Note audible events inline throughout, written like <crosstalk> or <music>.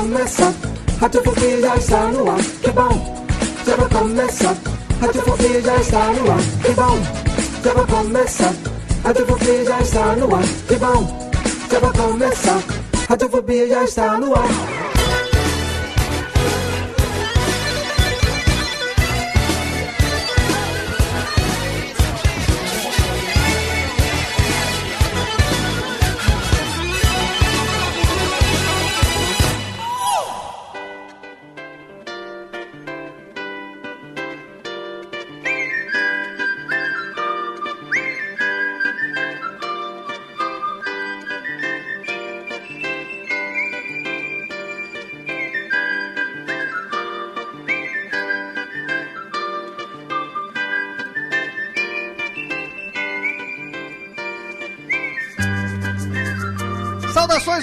Já vai começar. Radiofobia já está no ar. Que bom, já vai começar. Radiofobia já está no ar. Que bom, já vai começar. Radiofobia já está no ar. Que bom, já vai começar. Radiofobia já está no ar.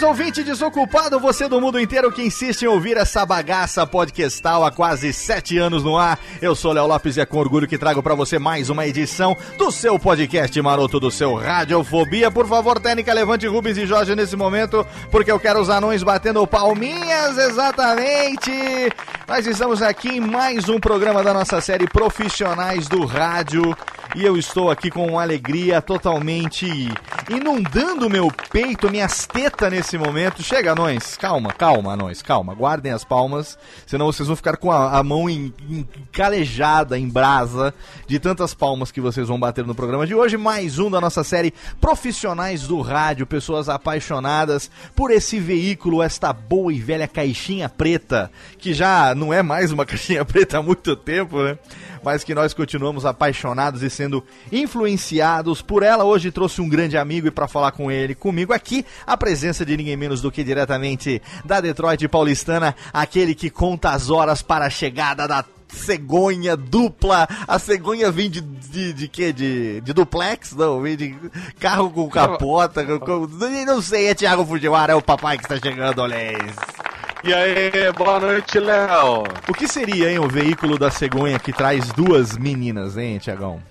Ouvinte desocupado, você do mundo inteiro que insiste em ouvir essa bagaça podcastal há quase sete anos no ar. Eu sou Léo Lopes e é com orgulho que trago pra você mais uma edição do seu podcast maroto do seu Radiofobia. Por favor, técnica, levante Rubens e Jorge nesse momento, porque eu quero os anões batendo palminhas, exatamente. Nós estamos aqui em mais um programa da nossa série Profissionais do Rádio e eu estou aqui com alegria totalmente inundando meu peito, minhas tetas nesse momento. Chega, anões, calma, calma, anões, calma, guardem as palmas, senão vocês vão ficar com a, a mão em, em, calejada, em brasa, de tantas palmas que vocês vão bater no programa de hoje. Mais um da nossa série Profissionais do Rádio, pessoas apaixonadas por esse veículo, esta boa e velha caixinha preta, que já não é mais uma <laughs> caixinha preta há muito tempo, né? Mas que nós continuamos apaixonados e sendo influenciados por ela. Hoje trouxe um grande amigo e para falar com ele, comigo aqui, a presença de ninguém menos do que diretamente da Detroit paulistana, aquele que conta as horas para a chegada da cegonha dupla. A cegonha vem de, de, de quê? De, de duplex? Não, vem de carro com capota. Com, com, não sei, é Thiago Fujiwara, é o papai que está chegando, olha isso. E aí, boa noite, Léo. O que seria, hein, o veículo da cegonha que traz duas meninas, hein, Tiagão?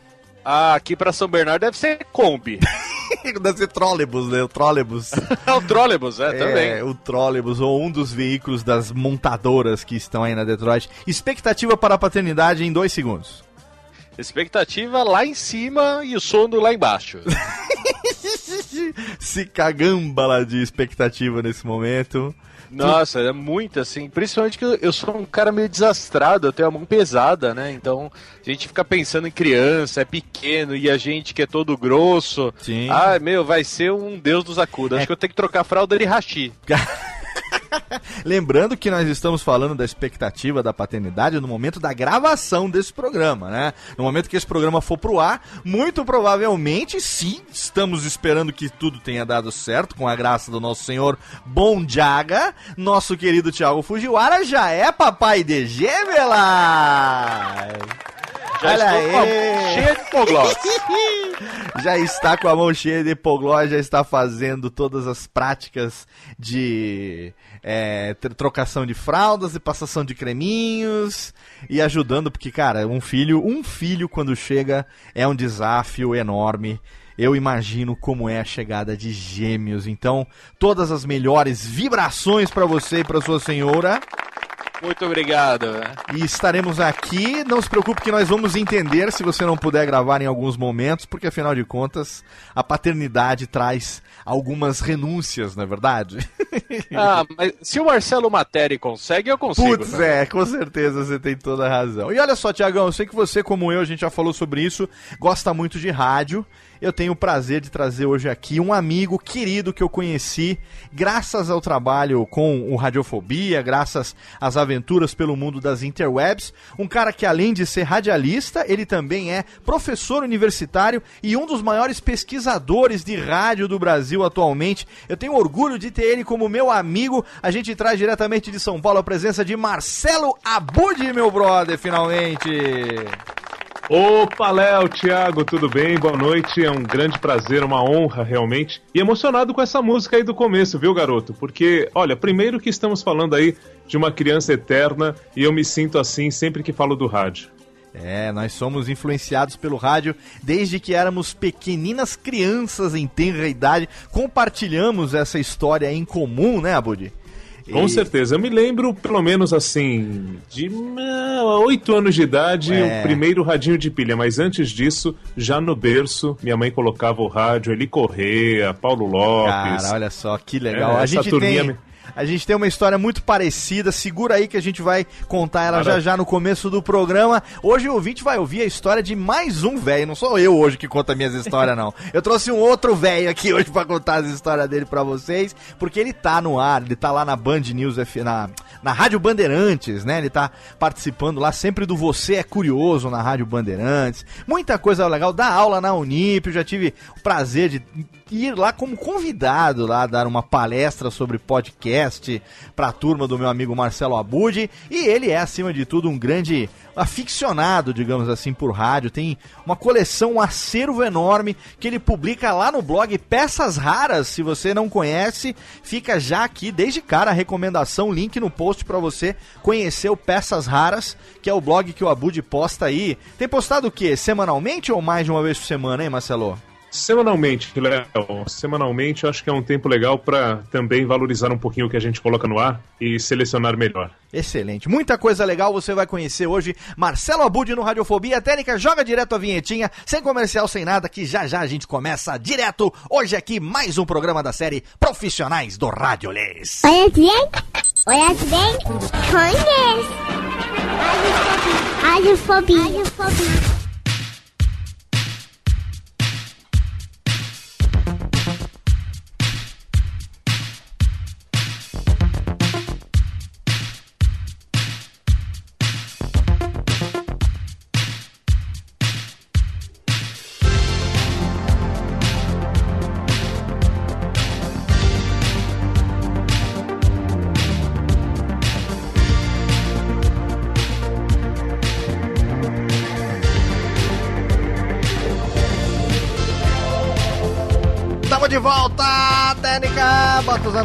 Ah, aqui pra São Bernardo deve ser Kombi. <laughs> deve ser trólebus, né? O trólebus. <laughs> o trólebus, é, também. É, o trólebus, ou um dos veículos das montadoras que estão aí na Detroit. Expectativa para a paternidade em dois segundos. Expectativa lá em cima e o sono lá embaixo. <laughs> Se cagambala de expectativa nesse momento. Nossa, é muito assim. Principalmente que eu sou um cara meio desastrado, eu tenho a mão pesada, né? Então a gente fica pensando em criança, é pequeno, e a gente que é todo grosso. Sim. Ah, meu, vai ser um deus dos acudas. É. Acho que eu tenho que trocar a fralda de rachi. <laughs> <laughs> Lembrando que nós estamos falando da expectativa da paternidade no momento da gravação desse programa, né? No momento que esse programa for pro ar, muito provavelmente, sim, estamos esperando que tudo tenha dado certo, com a graça do nosso senhor Bonjaga, nosso querido Thiago Fujiwara já é papai de gêmeas! Já Olha estou aí. cheia de hipoglós. <laughs> já está com a mão cheia de hipoglós, já está fazendo todas as práticas de é, tr- trocação de fraldas e passação de creminhos e ajudando, porque, cara, um filho, um filho quando chega é um desafio enorme. Eu imagino como é a chegada de gêmeos. Então, todas as melhores vibrações para você e para sua senhora. Muito obrigado. E estaremos aqui. Não se preocupe que nós vamos entender se você não puder gravar em alguns momentos, porque afinal de contas, a paternidade traz algumas renúncias, não é verdade? <laughs> ah, mas se o Marcelo Materi consegue, eu consigo. Putz, né? é, com certeza você tem toda a razão. E olha só, Tiagão, eu sei que você, como eu, a gente já falou sobre isso, gosta muito de rádio eu tenho o prazer de trazer hoje aqui um amigo querido que eu conheci graças ao trabalho com o Radiofobia, graças às aventuras pelo mundo das interwebs. Um cara que, além de ser radialista, ele também é professor universitário e um dos maiores pesquisadores de rádio do Brasil atualmente. Eu tenho orgulho de ter ele como meu amigo. A gente traz diretamente de São Paulo a presença de Marcelo Abud, meu brother, finalmente. Opa, Léo, Thiago, tudo bem? Boa noite. É um grande prazer, uma honra realmente. E emocionado com essa música aí do começo, viu, garoto? Porque, olha, primeiro que estamos falando aí de uma criança eterna e eu me sinto assim sempre que falo do rádio. É, nós somos influenciados pelo rádio desde que éramos pequeninas crianças em tenra idade. Compartilhamos essa história em comum, né, Abudi? Com e... certeza. Eu me lembro, pelo menos assim, de uh, oito anos de idade, é. o primeiro radinho de pilha. Mas antes disso, já no berço, minha mãe colocava o rádio, Eli Correia, Paulo Lopes. Cara, olha só, que legal. É, a gente tem... A gente tem uma história muito parecida. Segura aí que a gente vai contar ela já já no começo do programa. Hoje o ouvinte vai ouvir a história de mais um velho. Não sou eu hoje que conta minhas histórias, não. Eu trouxe um outro velho aqui hoje para contar as histórias dele para vocês, porque ele tá no ar, ele tá lá na Band News, na, na Rádio Bandeirantes, né? Ele tá participando lá sempre do Você é Curioso na Rádio Bandeirantes. Muita coisa legal. Dá aula na Unip, eu já tive o prazer de ir lá como convidado lá dar uma palestra sobre podcast para a turma do meu amigo Marcelo Abud e ele é acima de tudo um grande aficionado, digamos assim, por rádio. Tem uma coleção, um acervo enorme que ele publica lá no blog Peças Raras. Se você não conhece, fica já aqui desde cara a recomendação, link no post para você conhecer o Peças Raras, que é o blog que o Abud posta aí. Tem postado o quê? Semanalmente ou mais de uma vez por semana, hein, Marcelo? Semanalmente, Léo. Semanalmente eu acho que é um tempo legal para também valorizar um pouquinho o que a gente coloca no ar e selecionar melhor. Excelente. Muita coisa legal você vai conhecer hoje. Marcelo Abud no Radiofobia. A técnica joga direto a vinhetinha, sem comercial, sem nada, que já já a gente começa direto. Hoje aqui mais um programa da série Profissionais do Radiolês. Olha bem, olha bem, conhece. Radiofobia. Radiofobia.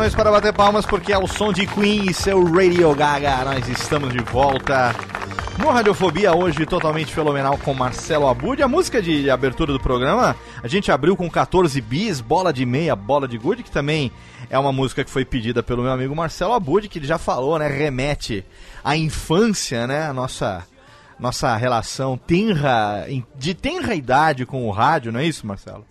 Para bater palmas porque é o som de Queen e seu Radio Gaga. Nós estamos de volta no Radiofobia hoje totalmente fenomenal com Marcelo Abud. A música de abertura do programa, a gente abriu com 14 bis, bola de meia, bola de good, que também é uma música que foi pedida pelo meu amigo Marcelo Abud, que ele já falou, né, remete à infância, né, a nossa nossa relação tenra, de tenra idade com o rádio, não é isso, Marcelo?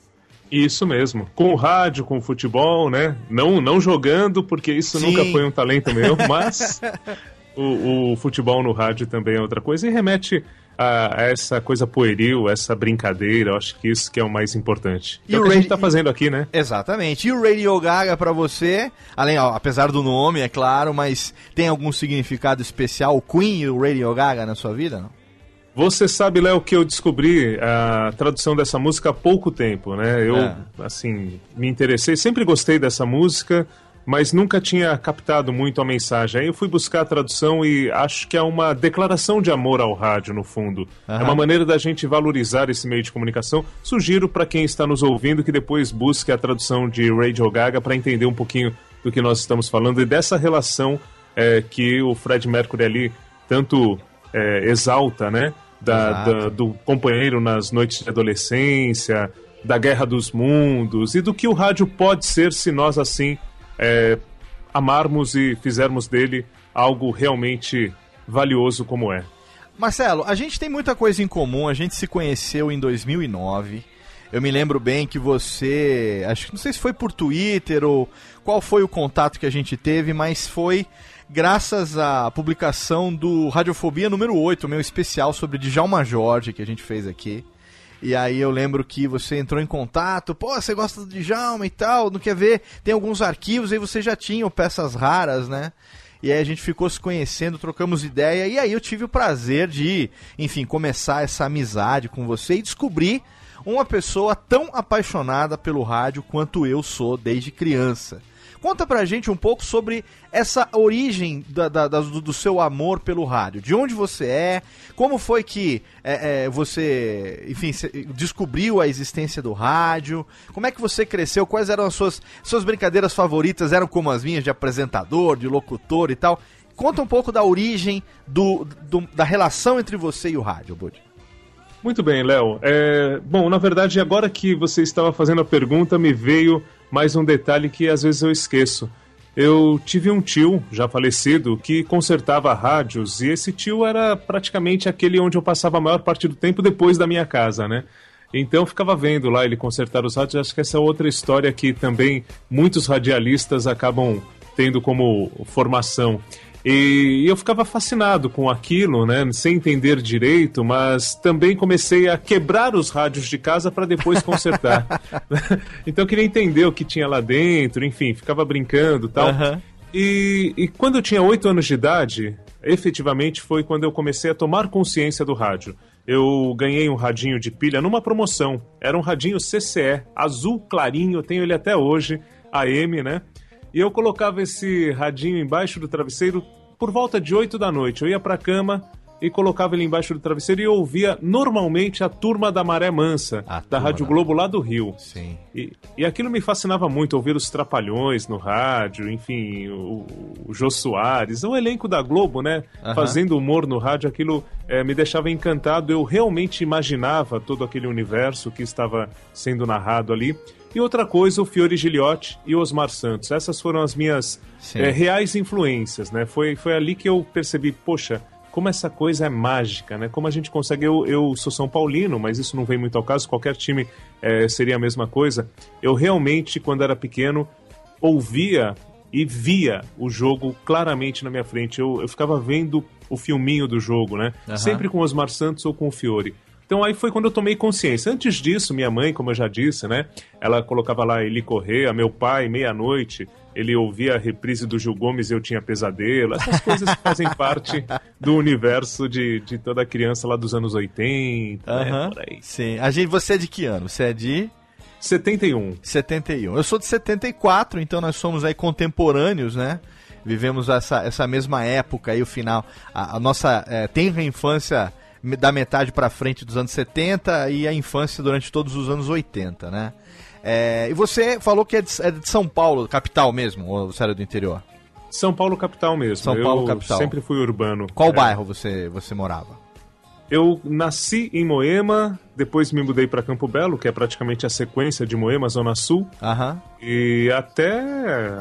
Isso mesmo. Com o rádio, com o futebol, né? Não, não jogando, porque isso Sim. nunca foi um talento meu, mas o, o, futebol no rádio também é outra coisa e remete a, a, essa coisa pueril, essa brincadeira. Eu acho que isso que é o mais importante. E é o que a gente tá fazendo aqui, né? Exatamente. E o Radio Gaga para você, além, ó, apesar do nome, é claro, mas tem algum significado especial o Queen e o Radio Gaga na sua vida, não? Você sabe, Léo, que eu descobri a tradução dessa música há pouco tempo, né? Eu, é. assim, me interessei, sempre gostei dessa música, mas nunca tinha captado muito a mensagem. Aí eu fui buscar a tradução e acho que é uma declaração de amor ao rádio, no fundo. Uhum. É uma maneira da gente valorizar esse meio de comunicação. Sugiro para quem está nos ouvindo que depois busque a tradução de Radio Gaga para entender um pouquinho do que nós estamos falando e dessa relação é, que o Fred Mercury ali tanto é, exalta, né? Da, da, do companheiro nas noites de adolescência, da guerra dos mundos e do que o rádio pode ser se nós assim é, amarmos e fizermos dele algo realmente valioso como é. Marcelo, a gente tem muita coisa em comum, a gente se conheceu em 2009. Eu me lembro bem que você, acho que não sei se foi por Twitter ou qual foi o contato que a gente teve, mas foi graças à publicação do Radiofobia número 8, meu especial sobre Djalma Jorge que a gente fez aqui. E aí eu lembro que você entrou em contato, pô, você gosta do Djalma e tal, não quer ver? Tem alguns arquivos, aí você já tinha peças raras, né? E aí a gente ficou se conhecendo, trocamos ideia, e aí eu tive o prazer de, enfim, começar essa amizade com você e descobrir uma pessoa tão apaixonada pelo rádio quanto eu sou desde criança. Conta pra gente um pouco sobre essa origem da, da, da, do, do, seu amor pelo rádio. De onde você é, como foi que é, é, você, enfim, descobriu a existência do rádio, como é que você cresceu, quais eram as suas, suas brincadeiras favoritas, eram como as minhas de apresentador, de locutor e tal. Conta um pouco da origem do, do da relação entre você e o rádio, Bud. Muito bem, Léo. É, bom, na verdade, agora que você estava fazendo a pergunta, me veio mais um detalhe que às vezes eu esqueço. Eu tive um tio, já falecido, que consertava rádios, e esse tio era praticamente aquele onde eu passava a maior parte do tempo depois da minha casa, né? Então eu ficava vendo lá ele consertar os rádios. Acho que essa é outra história que também muitos radialistas acabam tendo como formação. E eu ficava fascinado com aquilo, né, sem entender direito, mas também comecei a quebrar os rádios de casa para depois consertar. <laughs> então eu queria entender o que tinha lá dentro, enfim, ficava brincando tal. Uhum. E, e quando eu tinha oito anos de idade, efetivamente foi quando eu comecei a tomar consciência do rádio. Eu ganhei um radinho de pilha numa promoção. Era um radinho CCE, azul clarinho, tenho ele até hoje, AM, né? E eu colocava esse radinho embaixo do travesseiro por volta de 8 da noite. Eu ia pra cama e colocava ele embaixo do travesseiro e ouvia normalmente a turma da Maré Mansa, a da Rádio Globo lá do Rio. Sim. E, e aquilo me fascinava muito, ouvir os Trapalhões no rádio, enfim, o, o Jô Soares, o elenco da Globo, né? Fazendo humor no rádio, aquilo é, me deixava encantado. Eu realmente imaginava todo aquele universo que estava sendo narrado ali. E outra coisa, o Fiore Giliotti e o Osmar Santos. Essas foram as minhas é, reais influências, né? Foi, foi ali que eu percebi, poxa, como essa coisa é mágica, né? Como a gente consegue. Eu, eu sou São Paulino, mas isso não vem muito ao caso, qualquer time é, seria a mesma coisa. Eu realmente, quando era pequeno, ouvia e via o jogo claramente na minha frente. Eu, eu ficava vendo o filminho do jogo, né? Uhum. Sempre com o Osmar Santos ou com o Fiore. Então aí foi quando eu tomei consciência. Antes disso, minha mãe, como eu já disse, né? Ela colocava lá ele correr, meu pai, meia-noite, ele ouvia a reprise do Gil Gomes e eu tinha pesadelo. Essas coisas fazem <laughs> parte do universo de, de toda criança lá dos anos 80, uhum, né, por aí. Sim. A gente, você é de que ano? Você é de 71. 71. Eu sou de 74, então nós somos aí contemporâneos, né? Vivemos essa, essa mesma época aí, o final. A, a nossa é, tenra infância da metade para frente dos anos 70 e a infância durante todos os anos 80, né? É, e você falou que é de, é de, São Paulo, capital mesmo, ou você era do interior? São Paulo, capital mesmo. São Paulo, Eu capital. sempre fui urbano. Qual é. bairro você, você morava? Eu nasci em Moema, depois me mudei para Campo Belo, que é praticamente a sequência de Moema, Zona Sul. Uhum. E até,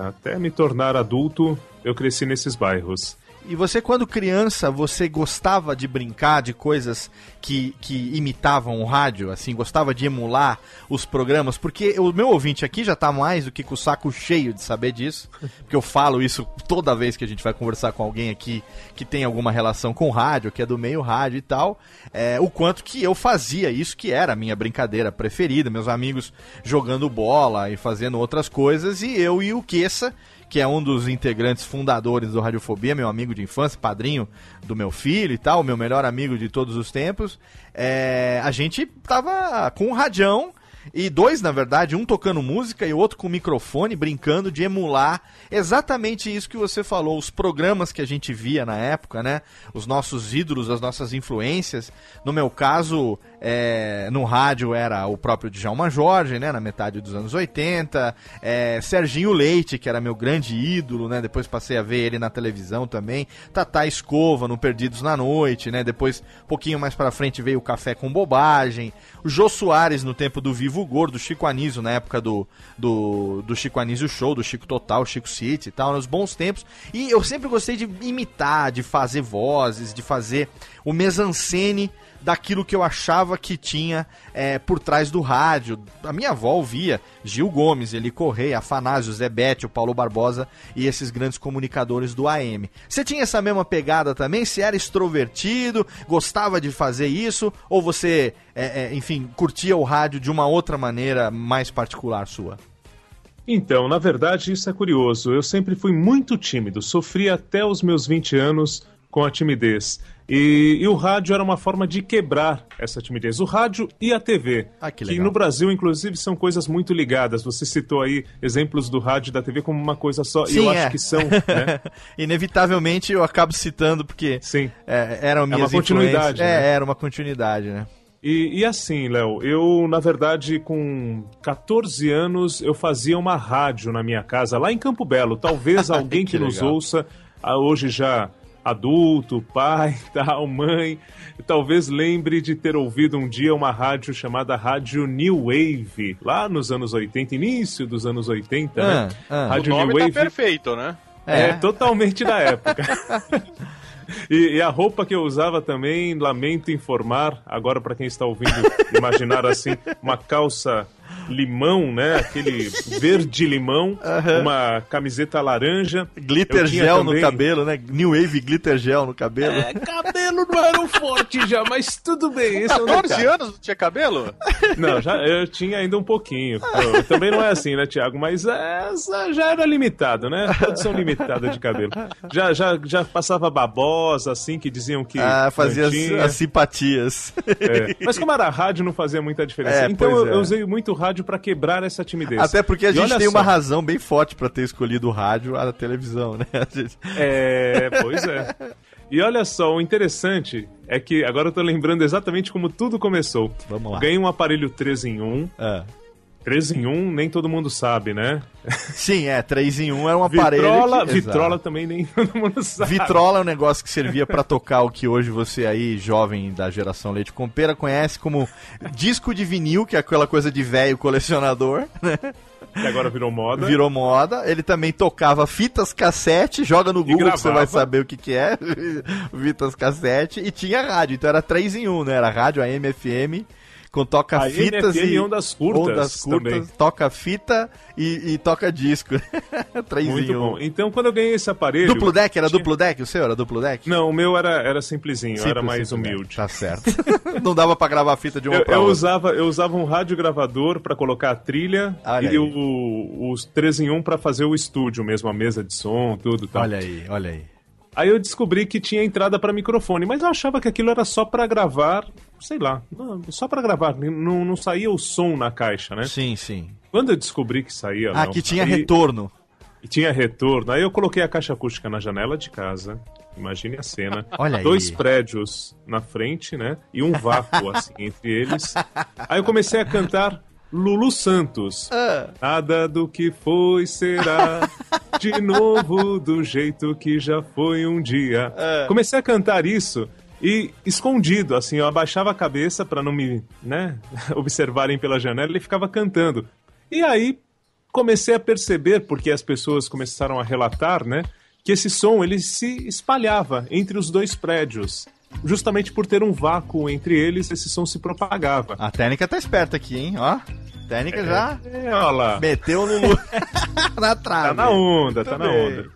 até me tornar adulto, eu cresci nesses bairros. E você, quando criança, você gostava de brincar de coisas que, que imitavam o rádio? Assim, gostava de emular os programas? Porque o meu ouvinte aqui já tá mais do que com o saco cheio de saber disso. Porque eu falo isso toda vez que a gente vai conversar com alguém aqui que tem alguma relação com rádio, que é do meio rádio e tal. É, o quanto que eu fazia isso, que era a minha brincadeira preferida. Meus amigos jogando bola e fazendo outras coisas. E eu e o Queça que é um dos integrantes fundadores do Radiofobia, meu amigo de infância, padrinho do meu filho e tal, meu melhor amigo de todos os tempos. É, a gente tava com um radião e dois, na verdade, um tocando música e o outro com microfone, brincando de emular exatamente isso que você falou, os programas que a gente via na época, né? Os nossos ídolos, as nossas influências. No meu caso, é, no rádio era o próprio Djalma Jorge, né? Na metade dos anos 80. É, Serginho Leite, que era meu grande ídolo, né? Depois passei a ver ele na televisão também. Tata Escova no Perdidos na Noite, né? Depois, pouquinho mais pra frente, veio o Café com Bobagem. O Jô Soares no tempo do Vivo Gordo, Chico Anísio na época do, do, do Chico Anísio Show, do Chico Total, Chico City e tal, nos bons tempos. E eu sempre gostei de imitar, de fazer vozes, de fazer o mesancene daquilo que eu achava que tinha é, por trás do rádio. A minha avó ouvia Gil Gomes, Eli Correia, Afanásio, Zé Bete, o Paulo Barbosa e esses grandes comunicadores do AM. Você tinha essa mesma pegada também? Se era extrovertido, gostava de fazer isso? Ou você, é, é, enfim, curtia o rádio de uma outra maneira mais particular sua? Então, na verdade, isso é curioso. Eu sempre fui muito tímido, sofri até os meus 20 anos com a timidez. E, e, o rádio era uma forma de quebrar essa timidez. O rádio e a TV. Ah, que, que no Brasil, inclusive, são coisas muito ligadas. Você citou aí exemplos do rádio e da TV como uma coisa só. Sim, e eu é. acho que são. <laughs> Né? Inevitavelmente eu acabo citando, porque Sim. É, eram minhas é uma continuidade. influências. É, né? era uma continuidade, né? E, e, assim, Léo, eu, na verdade, com 14 anos, eu fazia uma rádio na minha casa, lá em Campo Belo. Talvez <laughs> alguém que, Que nos ouça, ah, hoje já adulto, pai, <laughs> tal, mãe, talvez lembre de ter ouvido um dia uma rádio chamada Rádio New Wave, lá nos anos 80, início dos anos 80, né? Ah, ah. O Rádio nome New tá Wave perfeito, né? é, totalmente da época. <laughs> E, e a roupa que eu usava também, lamento informar, agora para quem está ouvindo, imaginar assim, uma calça limão, né? Aquele verde limão, uma camiseta laranja. Glitter Eu gel também- no cabelo, né? New Wave glitter gel no cabelo. É, cabelo não era um forte já, mas tudo bem. Esse é um 14 detalhe. anos não tinha cabelo? Não, já, eu tinha ainda um pouquinho. Pô, também não é assim, né, Thiago? Mas essa já era limitado, né? Produção limitada de cabelo. Já, já, já passava babosa, assim, que diziam que. ah, fazia as, as simpatias. É. Mas como era rádio, não fazia muita diferença. É, então eu, é. eu usei muito rádio pra quebrar essa timidez. Até porque a E gente tem uma só, razão bem forte pra ter escolhido o rádio à televisão, né? A gente- É, pois é. E olha só, o interessante é que agora eu tô lembrando exatamente como tudo começou. Vamos lá. Ganhei um aparelho 3 em 1. Ah. 3 em 1 nem todo mundo sabe, né? Sim, é, 3 em 1 era um aparelho. Vitrola, que- vitrola também nem <laughs> todo mundo sabe. Vitrola é um negócio que servia pra tocar o que hoje você aí, jovem da geração leite com pera, conhece como disco de vinil, que é aquela coisa de velho colecionador, <laughs> né? Que agora virou moda. Virou moda. Ele também tocava fitas cassete, joga no Google que você vai saber o que que é. <laughs> fitas cassete e tinha rádio, então era 3 em 1, né? Era rádio AM, FM, com toca AM, fitas FM e e ondas curtas ondas curtas, também. toca fita e, e toca disco. <laughs> 3 Muito em 1. bom. Então, quando eu ganhei esse aparelho. Duplo deck, era tinha- duplo deck? O seu era duplo deck? Não, o meu era, era simplesinho, Simples, era mais simples, humilde. Tá certo. <laughs> Não dava pra gravar fita de uma Eu, pra eu outra. usava, eu usava um radiogravador para colocar a trilha Olha e o, os 3 em 1 para fazer o estúdio mesmo, a mesa de som, tudo e tal. Olha aí, olha aí. Aí eu descobri que tinha entrada para microfone, mas eu achava que aquilo era só para gravar, sei lá, só para gravar, não, não saía o som na caixa, né? Sim, sim. Quando eu descobri que saía, Ah, não, que tinha aí- retorno. E tinha retorno. Aí eu coloquei a caixa acústica na janela de casa. Imagine a cena. <laughs> Olha aí. Dois prédios na frente, né? E um vácuo, <laughs> assim, entre eles. Aí eu comecei a cantar Lulu Santos. Ah. Nada do que foi será <laughs> de novo do jeito que já foi um dia. Ah. Comecei a cantar isso e escondido, assim, eu abaixava a cabeça para não me, né, <laughs> observarem pela janela e ficava cantando. E aí comecei a perceber, porque as pessoas começaram a relatar, né, que esse som ele se espalhava entre os dois prédios. Justamente por ter um vácuo entre eles, esse som se propagava. A técnica tá esperta aqui, hein? Ó. Técnica já É, olha lá. meteu no <laughs> <laughs> na trave. Tá na onda, tá Muito na bem. onda.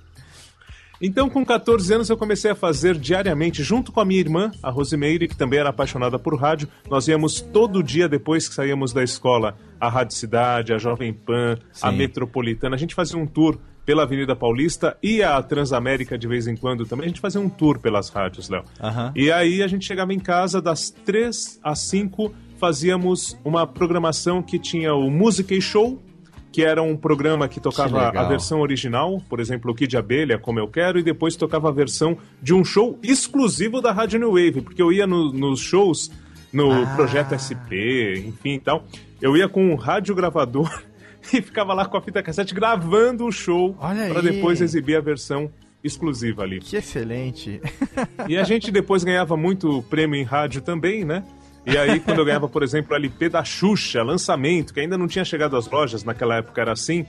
Então, com 14 anos, eu comecei a fazer diariamente, junto com a minha irmã, a Rosimeire, que também era apaixonada por rádio. Nós íamos todo dia depois que saíamos da escola, a Rádio Cidade, a Jovem Pan, a Sim. Metropolitana. A gente fazia um tour pela Avenida Paulista e a Transamérica de vez em quando também. A gente fazia um tour pelas rádios, Léo. Aham. E aí a gente chegava em casa das 3 às 5, fazíamos uma programação que tinha o Music Show, que era um programa que tocava legal. a versão original, por exemplo, o Kid Abelha, Como Eu Quero, e depois tocava a versão de um show exclusivo da Rádio New Wave, porque eu ia no- nos shows, no Ah. Projeto SP, enfim e tal, eu ia com um radiogravador <laughs> e ficava lá com a fita cassete gravando o show para depois exibir a versão exclusiva ali. Que excelente. E a gente depois ganhava muito prêmio em rádio também, né? E aí, quando eu ganhava, por exemplo, o LP da Xuxa, lançamento, que ainda não tinha chegado às lojas, naquela época era assim,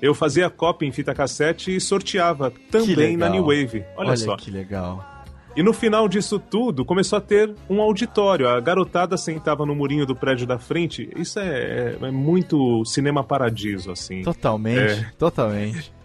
eu fazia cópia em fita cassete e sorteava também na. New Wave. Olha, só. que legal. E no final disso tudo, começou a ter um auditório. A garotada sentava no murinho do prédio da frente. Isso é, é muito cinema paradiso, assim. Totalmente, é. totalmente.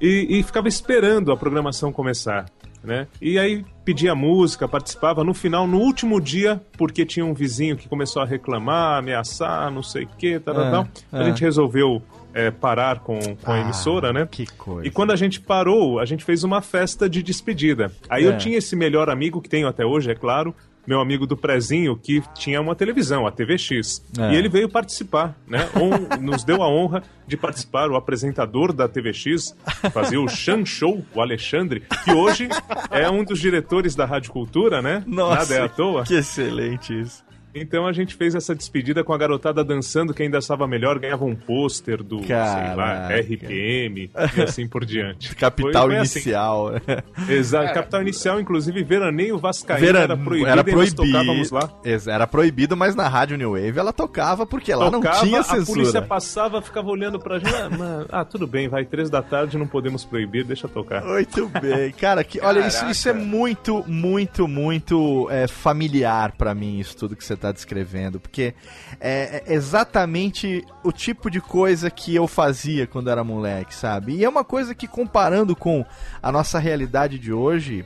E, e, ficava esperando a programação começar. Né? E aí pedia música, participava. No final, no último dia, porque tinha um vizinho que começou a reclamar, ameaçar, não sei o que, tal, é, tal, a é. gente resolveu é, parar com, com a ah, emissora, né? Que coisa. E quando a gente parou, a gente fez uma festa de despedida. Aí é. eu tinha esse melhor amigo, que tenho até hoje, é claro, meu amigo do Prezinho, que tinha uma televisão, a TVX. É. E ele veio participar, né? On, nos deu a honra de participar, o apresentador da TVX, fazia o Chan Show, o Alexandre, que hoje é um dos diretores da Rádio Cultura, né? Nossa, Nada é à toa. Que excelente isso. Então a gente fez essa despedida com a garotada dançando, quem ainda estava melhor ganhava um pôster do, Caraca. sei lá, RPM e assim por diante. <laughs> Capital foi, foi assim. Inicial. Assim. Exato, Capital Inicial, inclusive Veraneio Vascaíno Vera... era proibido era proibido. tocávamos lá. Era proibido, mas na Rádio New Wave ela tocava porque ela tocava, não tinha censura. A polícia passava, ficava olhando pra gente, ah, ah, tudo bem, vai três da tarde, não podemos proibir, deixa tocar. Muito bem. Cara, que, olha, isso, isso, é muito, muito, muito é, familiar para mim, isso tudo que você tá está descrevendo, porque é, é exatamente o tipo de coisa que eu fazia quando era moleque, sabe? E é uma coisa que, comparando com a nossa realidade de hoje,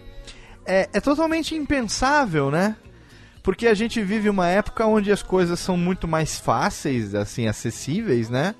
é, é totalmente impensável, né? Porque a gente vive uma época onde as coisas são muito mais fáceis, assim, acessíveis, né?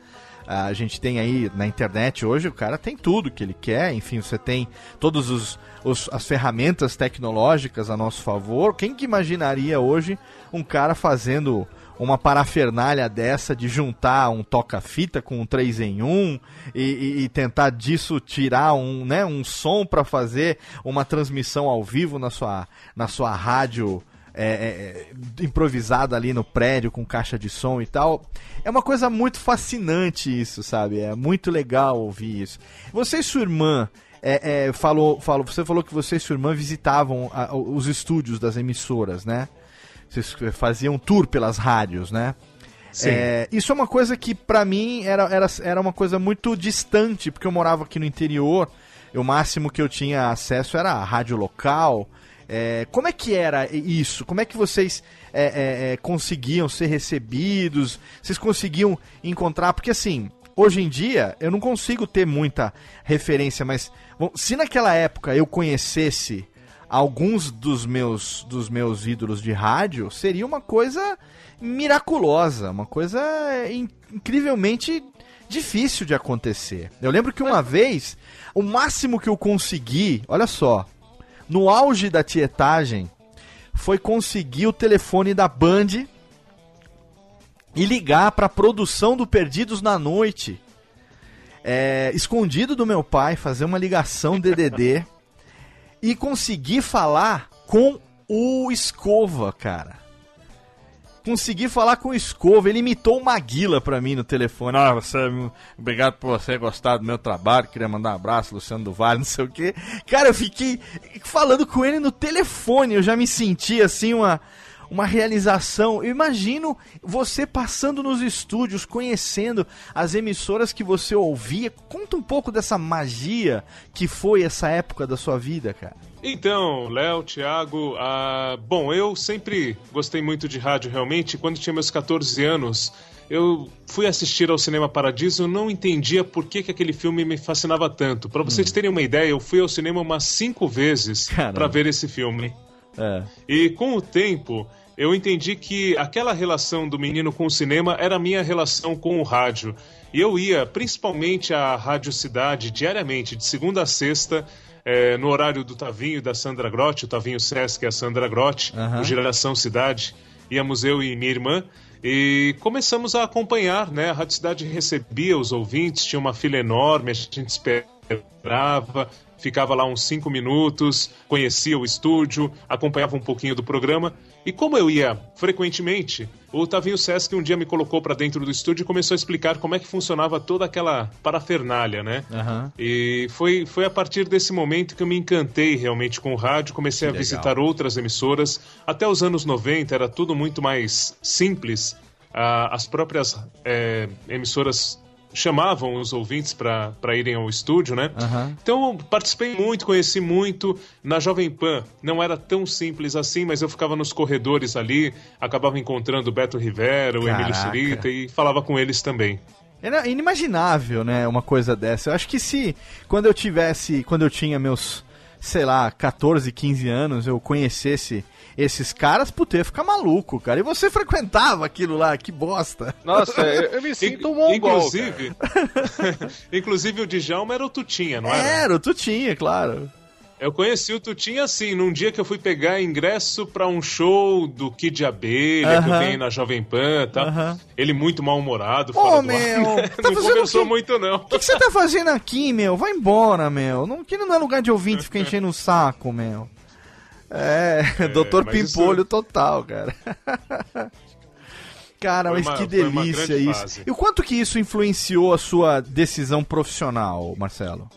A gente tem aí na internet hoje, o cara tem tudo que ele quer, enfim, você tem todos os os, as ferramentas tecnológicas a nosso favor. Quem que imaginaria hoje um cara fazendo uma parafernália dessa de juntar um toca-fita com um 3 em 1 e, e, e, tentar disso tirar um, né, um som para fazer uma transmissão ao vivo na sua, na sua rádio é, é, é, improvisada ali no prédio com caixa de som e tal. É uma coisa muito fascinante isso, sabe? É muito legal ouvir isso. Você e sua irmã é, é, falou, falou, você falou que você e sua irmã visitavam a, os estúdios das emissoras, né? Vocês faziam tour pelas rádios, né? É, isso é uma coisa que para mim era, era, era uma coisa muito distante, porque eu morava aqui no interior, e o máximo que eu tinha acesso era a rádio local. É, como é que era isso? Como é que vocês é, é, é conseguiam ser recebidos? Vocês conseguiam encontrar? Porque assim, hoje em dia eu não consigo ter muita referência, mas bom, se naquela época eu conhecesse alguns dos meus dos meus ídolos de rádio, seria uma coisa miraculosa, uma coisa incrivelmente difícil de acontecer. Eu lembro que uma vez, o máximo que eu consegui, olha só, no auge da tietagem, foi conseguir o telefone da Band e ligar para a produção do Perdidos na Noite, é, escondido do meu pai, fazer uma ligação DDD <laughs> e conseguir falar com o Escova, cara. Consegui falar com o Escova, ele imitou o Maguila pra mim no telefone. Ah, você, obrigado por você gostar do meu trabalho, queria mandar um abraço, Luciano do Vale, <laughs> não sei o que. Cara, eu fiquei falando com ele no telefone, eu já me senti assim uma uma realização. Eu imagino você passando nos estúdios, conhecendo as emissoras que você ouvia. Conta um pouco dessa magia que foi essa época da sua vida, cara. Então, Léo, Thiago, ah, bom, eu sempre gostei muito de rádio realmente. Quando tinha meus 14 anos, eu fui assistir ao Cinema Paradiso, não entendia por que, que aquele filme me fascinava tanto. Para vocês hum. terem uma ideia, eu fui ao cinema umas cinco vezes para ver esse filme. É. E com o tempo, eu entendi que aquela relação do menino com o cinema era a minha relação com o rádio. E eu ia principalmente à Rádio Cidade diariamente, de segunda a sexta, é, no horário do Tavinho e da Sandra Grotti, o Tavinho Sesc e a Sandra Grotti, uhum. o Geração Cidade. Íamos eu e minha irmã e começamos a acompanhar, né? A Rádio Cidade recebia os ouvintes, tinha uma fila enorme, a gente esperava, ficava lá uns cinco minutos, conhecia o estúdio, acompanhava um pouquinho do programa. E como eu ia frequentemente, o Tavinho Sesc um dia me colocou para dentro do estúdio e começou a explicar como é que funcionava toda aquela parafernália, né? Uhum. E foi, foi a partir desse momento que eu me encantei realmente com o rádio, comecei que a legal. visitar outras emissoras. Até os anos 90 era tudo muito mais simples. Ah, as próprias é, emissoras chamavam os ouvintes para irem ao estúdio, né? Aham. Então participei muito, conheci muito. Na Jovem Pan não era tão simples assim, mas eu ficava nos corredores ali, acabava encontrando o Beto Rivera, o Emílio Caraca. Surita e falava com eles também. Era inimaginável, né, uma coisa dessa. Eu acho que se quando eu tivesse, quando eu tinha meus, sei lá, 14, 15 anos, eu conhecesse esses caras, puta, eu ia ficar maluco, cara. E você frequentava aquilo lá, que bosta. Nossa, <laughs> eu, eu me sinto um mongol, inclusive, <laughs> <laughs> inclusive o Djalma era o Tutinha, não era? Era, tu tinha, claro. Eu conheci o Tutinha assim, num dia que eu fui pegar ingresso pra um show do Kid Abelha, que eu ganhei na Jovem Pan e tal. Aham. Ele muito mal-humorado, Ô, fora do meu, ar. <laughs> tá Não fazendo conversou o quê? muito, não. O que, que você tá fazendo aqui, meu? Vai embora, meu. Não, aqui não é lugar de ouvinte ficar enchendo o saco, meu. É, doutor mas isso- Pimpolho total, cara. <laughs> Cara, Foi mas uma- que delícia isso. fase. E o quanto que isso influenciou a sua decisão profissional, Marcelo?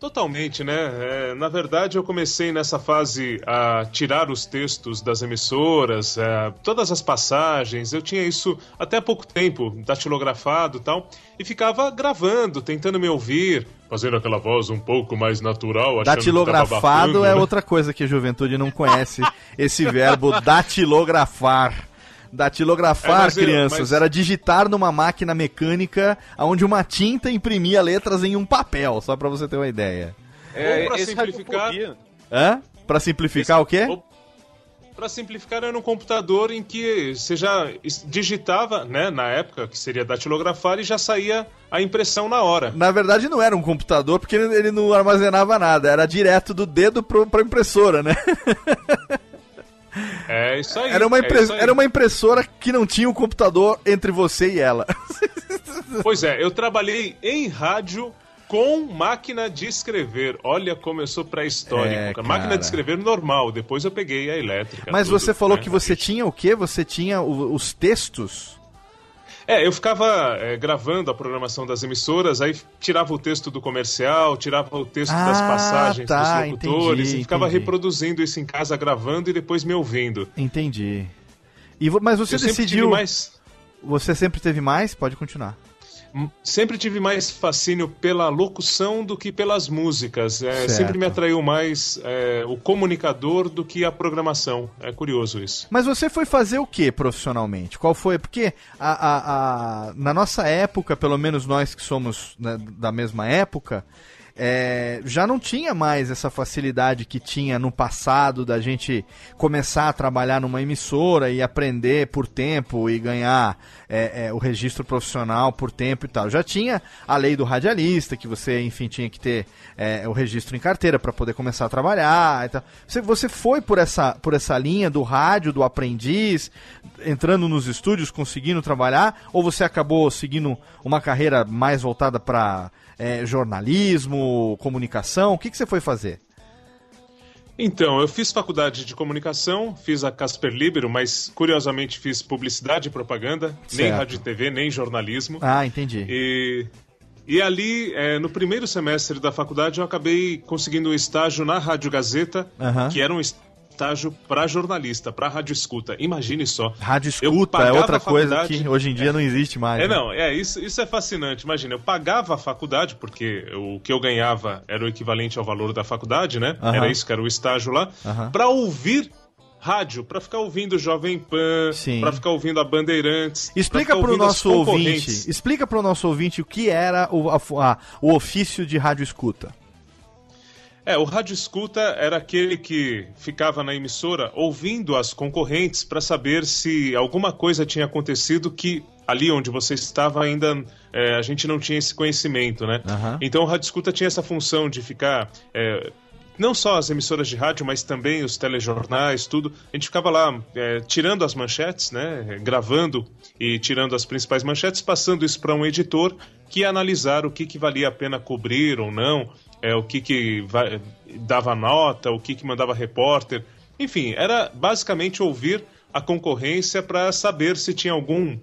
Totalmente, né? É, na verdade, eu comecei nessa fase a tirar os textos das emissoras, é, todas as passagens. Eu tinha isso até há pouco tempo, datilografado e tal, e ficava gravando, tentando me ouvir, fazendo aquela voz um pouco mais natural. achando que tava Datilografado é né? outra coisa que a juventude não conhece. <laughs> esse verbo datilografar. Datilografar, É, crianças, mas- era digitar numa máquina mecânica onde uma tinta imprimia letras em um papel, só pra você ter uma ideia. É, Ou pra esse simplificar-. Hã? Pra simplificar o quê? Ou- Pra simplificar, era um computador em que você já digitava, né, na época, que seria datilografar, e já saía a impressão na hora. Na verdade não era um computador, porque ele ele não armazenava nada, era direto do dedo pro, pra impressora, né? <laughs> É isso aí. Era uma, é impre- aí. era uma impressora que não tinha um computador entre você e ela. <laughs> Pois é, eu trabalhei em rádio com máquina de escrever. Olha como eu sou pré-histórico. É, cara. máquina de escrever normal, depois eu peguei a elétrica. Mas tudo, você falou né? que você tinha o quê? Você tinha o- os textos? É, eu ficava é, gravando a programação das emissoras, aí tirava o texto do comercial, tirava o texto das Ah, passagens tá, dos locutores, entendi, e ficava entendi. reproduzindo isso em casa, gravando e depois me ouvindo. Entendi. E, mas você eu sempre decidiu. tive mais. Você sempre teve mais? Pode continuar. Sempre tive mais fascínio pela locução do que pelas músicas. É, sempre me atraiu mais é, o comunicador do que a programação. É curioso isso. Mas você foi fazer o que profissionalmente? Qual foi? Porque a, a- a- na nossa época, pelo menos nós que somos né, da mesma época, é, já não tinha mais essa facilidade que tinha no passado da gente começar a trabalhar numa emissora e aprender por tempo e ganhar é, é, o registro profissional por tempo e tal. Já tinha a lei do radialista, que você, enfim, tinha que ter é, o registro em carteira para poder começar a trabalhar e tal. Você, você foi por essa, por essa linha do rádio, do aprendiz, entrando nos estúdios, conseguindo trabalhar, ou você acabou seguindo uma carreira mais voltada para jornalismo, comunicação? O que, que você foi fazer? Então, eu fiz faculdade de comunicação, fiz a Casper Libero, mas curiosamente fiz publicidade e propaganda, nem Certo. rádio e TV, nem jornalismo. Ah, entendi. E, e ali, é, no primeiro semestre da faculdade, eu acabei conseguindo um estágio na Rádio Gazeta, que era um estágio para jornalista, para rádio escuta. Imagine só. Rádio escuta é outra coisa que hoje em dia não existe mais. É, né? não, é, isso, isso é fascinante. Imagina, eu pagava a faculdade, porque o que eu ganhava era o equivalente ao valor da faculdade, né? Aham. Era isso que era o estágio lá. Aham. Pra ouvir rádio, pra ficar ouvindo Jovem Pan, pra ficar ouvindo a Bandeirantes. Explica ouvindo as nosso ouvinte, explica pro nosso ouvinte o que era o, a- o ofício de rádio escuta. É, o rádio escuta era aquele que ficava na emissora ouvindo as concorrentes para saber se alguma coisa tinha acontecido que ali onde você estava ainda é, a gente não tinha esse conhecimento, né? Aham. Então o rádio escuta tinha essa função de ficar é, não só as emissoras de rádio, mas também os telejornais, tudo. A gente ficava lá é, tirando as manchetes, né? Gravando e tirando as principais manchetes, passando isso para um editor que analisar o que, que valia a pena cobrir ou não, é, o que, que va- dava nota, o que, que mandava repórter. Enfim, era basicamente ouvir a concorrência para saber se tinha algum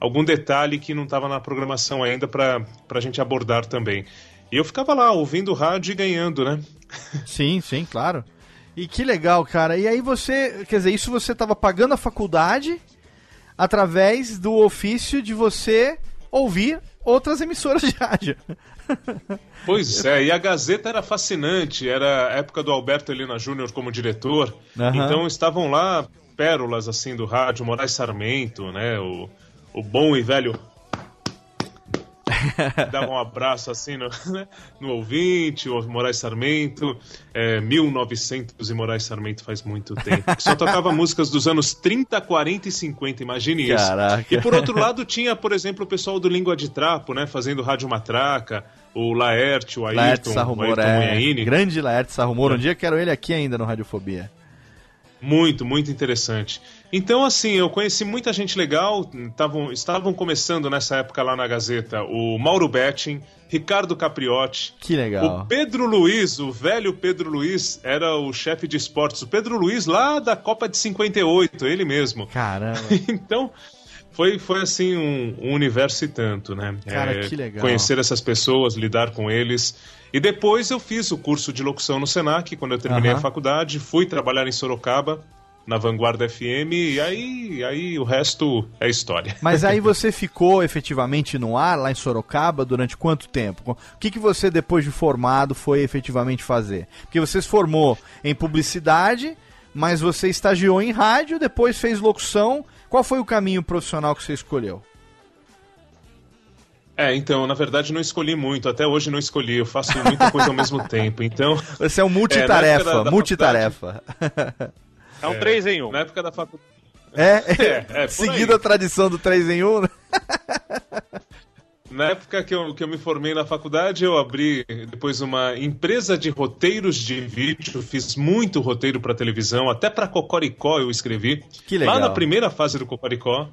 algum detalhe que não estava na programação ainda para a gente abordar também. E eu ficava lá ouvindo rádio e ganhando, né? <laughs> Sim, sim, claro. E que legal, cara. E aí você, quer dizer, isso você estava pagando a faculdade através do ofício de você ouvir outras emissoras de rádio. Pois é, e a Gazeta era fascinante, era a época do Alberto Helena Júnior como diretor, uhum. então estavam lá pérolas assim do rádio, Moraes Sarmento, né, o, o bom e velho <laughs> dava um abraço assim no, <laughs> né, no ouvinte, o Moraes Sarmento, é, 1900 e Moraes Sarmento faz muito tempo. Só tocava <laughs> músicas dos anos 30, 40 e 50, imagine isso. Caraca. E por outro lado tinha, por exemplo, o pessoal do Língua de Trapo, né, fazendo rádio matraca, o Laerte, o Ayrton, Laerte Sarrumor, o Ayrton é, Grande Laerte Sarrumor, um dia quero ele aqui ainda no Radiofobia. Muito, muito interessante. Então, assim, eu conheci muita gente legal, tavam, estavam começando nessa época lá na Gazeta o Mauro Betting, Ricardo Capriotti. Que legal. O Pedro Luiz, o velho Pedro Luiz, era o chefe de esportes. O Pedro Luiz lá da Copa de 58, ele mesmo. Caramba. <laughs> então, foi, foi assim, um, um universo e tanto, né? Cara, é, que legal. Conhecer essas pessoas, lidar com eles. E depois eu fiz o curso de locução no Senac, quando eu terminei uhum. a faculdade, fui trabalhar em Sorocaba, na Vanguarda FM, e aí, aí o resto é história. <laughs> Mas aí você ficou efetivamente no ar, lá em Sorocaba, durante quanto tempo? O que, que você, depois de formado, foi efetivamente fazer? Porque você se formou em publicidade, mas você estagiou em rádio, depois fez locução. Qual foi o caminho profissional que você escolheu? É, então, na verdade não escolhi muito, até hoje não escolhi, eu faço muita coisa ao mesmo <laughs> tempo, então... Você é um <laughs> multitarefa, é, da, da multitarefa. É um 3 em 1. Na época da faculdade... <laughs> É, é, é seguindo a tradição do 3 em 1, né? Na época que eu, que eu me formei na faculdade, eu abri depois uma empresa de roteiros de vídeo, fiz muito roteiro para televisão, até para Cocoricó eu escrevi. Que legal. Lá na primeira fase do Cocoricó.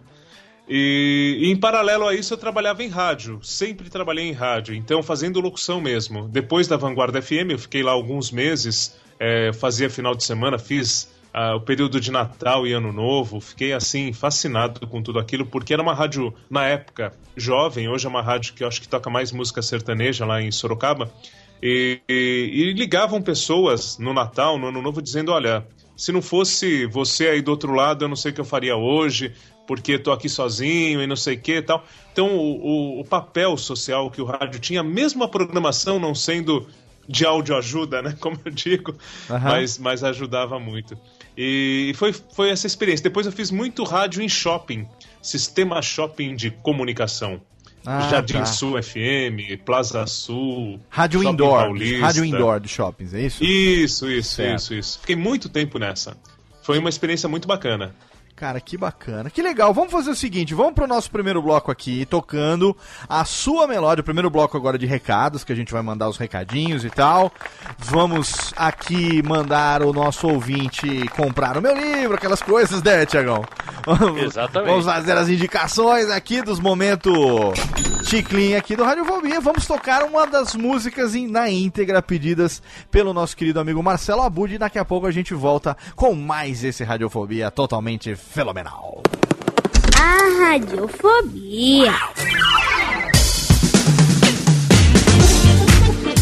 E, e, em paralelo a isso eu trabalhava em rádio, sempre trabalhei em rádio, então fazendo locução mesmo. Depois da Vanguarda FM, eu fiquei lá alguns meses, é, fazia final de semana, fiz uh, o período de Natal e Ano Novo, fiquei assim fascinado com tudo aquilo, porque era uma rádio na época jovem, hoje é uma rádio que eu acho que toca mais música sertaneja lá em Sorocaba. E, e, e ligavam pessoas no Natal, no Ano Novo, dizendo: Olha, se não fosse você aí do outro lado, eu não sei o que eu faria hoje porque tô aqui sozinho e não sei o que e tal. Então, o, o, o, papel social que o rádio tinha, mesmo a programação não sendo de áudio ajuda, né? <laughs> Como eu digo, uhum. mas, mas ajudava muito. E foi, foi essa experiência. Depois eu fiz muito rádio em shopping, sistema shopping de comunicação. Ah, Jardim tá. Sul FM, Plaza Sul, Rádio Indoor, Paulista. Rádio Indoor de shoppings, é isso? Isso, isso, certo. isso, isso. Fiquei muito tempo nessa. Foi uma experiência muito bacana. Cara, que bacana. Que legal. Vamos fazer o seguinte, vamos pro nosso primeiro bloco aqui, tocando a sua melódia. O primeiro bloco agora de recados, que a gente vai mandar os recadinhos e tal. Vamos aqui mandar o nosso ouvinte comprar o meu livro, aquelas coisas, né, Tiagão? Exatamente. Vamos fazer as indicações aqui dos momentos chiclinha aqui do Radiofobia. Vamos tocar uma das músicas na íntegra pedidas pelo nosso querido amigo Marcelo Abud. E daqui a pouco a gente volta com mais esse Radiofobia totalmente fenomenal. A radiofobia.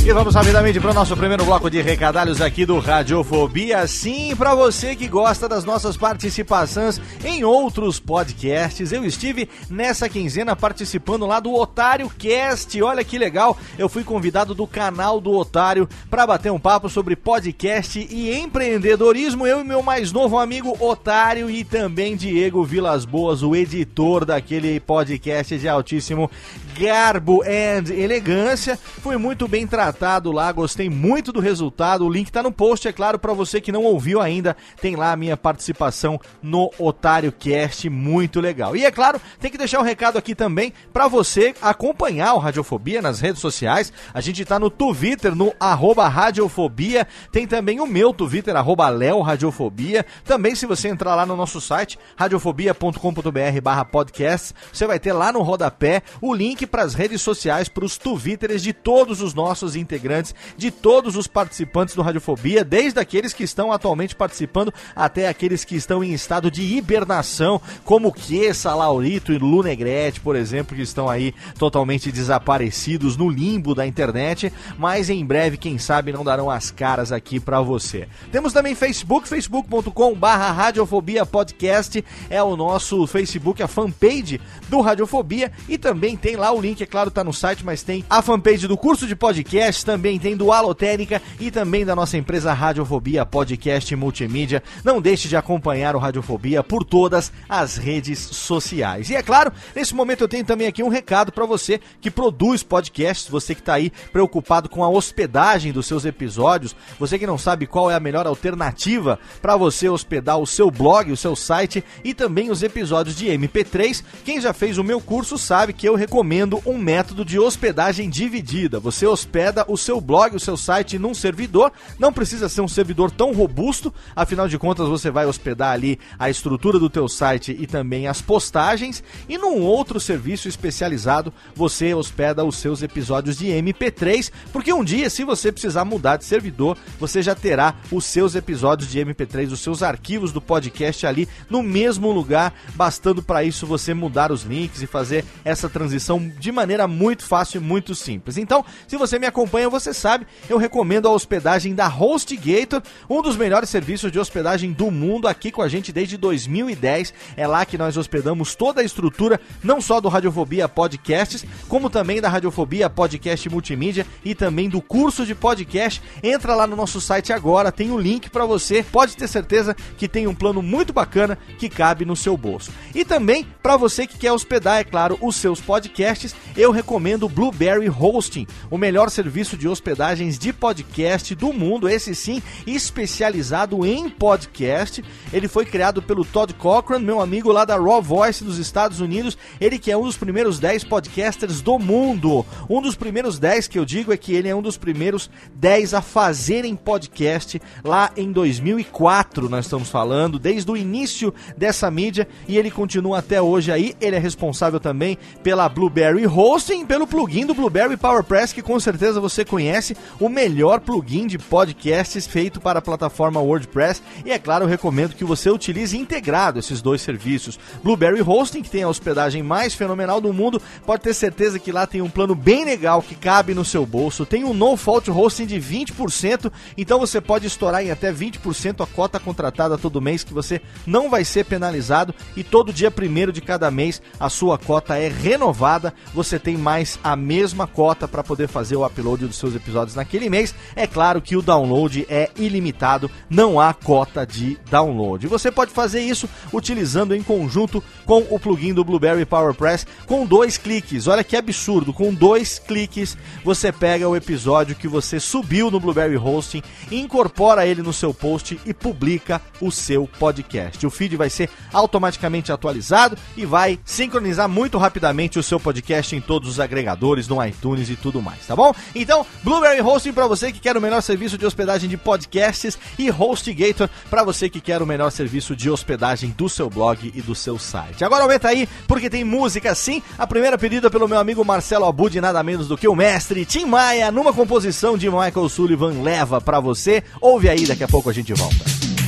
E vamos rapidamente para o nosso primeiro bloco de recadalhos aqui do Radiofobia. Sim, para você que gosta das nossas participações em outros podcasts, eu estive nessa quinzena participando lá do Otário Cast. Olha que legal, eu fui convidado do canal do Otário para bater um papo sobre podcast e empreendedorismo. Eu e meu mais novo amigo Otário e também Diego Vilas Boas, o editor daquele podcast de altíssimo garbo e elegância. Foi muito bem tratado lá, gostei muito do resultado. O link tá no post, é claro, para você que não ouviu ainda, tem lá a minha participação no Otário Cast, muito legal. E é claro, tem que deixar um recado aqui também para você acompanhar o Radiofobia nas redes sociais. A gente tá no Twitter, no arroba Radiofobia, tem também o meu Twitter, arroba Léo Radiofobia. Também se você entrar lá no nosso site, radiofobia.com.br barra podcast, você vai ter lá no rodapé o link para as redes sociais, para os Twitters de todos os nossos integrantes, de todos os participantes do Radiofobia, desde aqueles que estão atualmente participando até aqueles que estão em estado de hibernação, como Kessa, Laurito e Lunegrete, por exemplo, que estão aí totalmente desaparecidos no limbo da internet, mas em breve, quem sabe, não darão as caras aqui para você. Temos também Facebook, facebook.com barra Radiofobia Podcast, é o nosso Facebook, a fanpage do Radiofobia, e também tem lá o link, é claro, tá no site, mas tem a fanpage do curso de podcast, também tem do Alotérica e também da nossa empresa Radiofobia Podcast Multimídia. Não deixe de acompanhar o Radiofobia por todas as redes sociais. E é claro, nesse momento eu tenho também aqui um recado para você que produz podcasts, você que está aí preocupado com a hospedagem dos seus episódios, você que não sabe qual é a melhor alternativa para você hospedar o seu blog, o seu site e também os episódios de MP3. Quem já fez o meu curso sabe que eu recomendo um método de hospedagem dividida. Você hospeda o seu blog, o seu site num servidor, não precisa ser um servidor tão robusto, afinal de contas você vai hospedar ali a estrutura do teu site e também as postagens, e num outro serviço especializado você hospeda os seus episódios de MP3, porque um dia se você precisar mudar de servidor, você já terá os seus episódios de MP3, os seus arquivos do podcast ali no mesmo lugar, bastando para isso você mudar os links e fazer essa transição de maneira muito fácil e muito simples. Então, se você me acompanha, você sabe, eu recomendo a hospedagem da HostGator, um dos melhores serviços de hospedagem do mundo aqui com a gente desde 2010. É lá que nós hospedamos toda a estrutura, não só do Radiofobia Podcasts, como também da Radiofobia Podcast Multimídia e também do curso de podcast. Entra lá no nosso site agora, tem o um link para você. Pode ter certeza que tem um plano muito bacana que cabe no seu bolso. E também para você que quer hospedar, é claro, os seus podcasts, eu recomendo o Blueberry Hosting, o melhor serviço de hospedagens de podcast do mundo, esse sim, especializado em podcast. Ele foi criado pelo Todd Cochran, meu amigo lá da Raw Voice dos Estados Unidos, ele que é um dos primeiros 10 podcasters do mundo. Um dos primeiros 10 que eu digo é que ele é um dos primeiros 10 a fazerem podcast lá em 2004, nós estamos falando, desde o início dessa mídia e ele continua até hoje aí. Ele é responsável também pela Blueberry Hosting, pelo plugin do Blueberry PowerPress, que com certeza você conhece, o melhor plugin de podcasts feito para a plataforma WordPress. E é claro, eu recomendo que você utilize integrado esses dois serviços. Blueberry Hosting, que tem a hospedagem mais fenomenal do mundo, pode ter certeza que lá tem um plano bem legal que cabe no seu bolso. Tem um no fault hosting de 20%, então você pode estourar em até 20% a cota contratada todo mês que você não vai ser penalizado e todo dia primeiro de cada mês a sua cota é renovada. Você tem mais a mesma cota para poder fazer o upload dos seus episódios naquele mês. É claro que o download é ilimitado, não há cota de download. Você pode fazer isso utilizando em conjunto com o plugin do Blueberry PowerPress com dois cliques. Olha que absurdo, com dois cliques você pega o episódio que você subiu no Blueberry Hosting, incorpora ele no seu post e publica o seu podcast. O feed vai ser automaticamente atualizado e vai sincronizar muito rapidamente o seu podcast em todos os agregadores, no iTunes e tudo mais, tá bom? Então, Blueberry Hosting para você que quer o melhor serviço de hospedagem de podcasts e HostGator para você que quer o melhor serviço de hospedagem do seu blog e do seu site. Agora aumenta aí, porque tem música sim. A primeira pedida pelo meu amigo Marcelo Abud, nada menos do que o mestre Tim Maia, numa composição de Michael Sullivan, leva para você. Ouve aí, daqui a pouco a gente volta.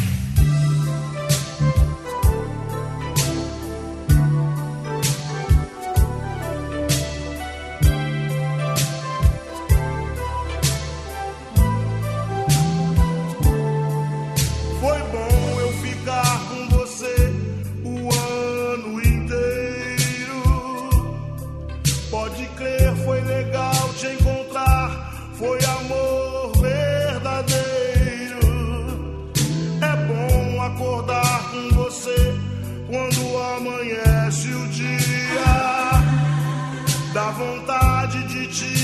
Te envolver, te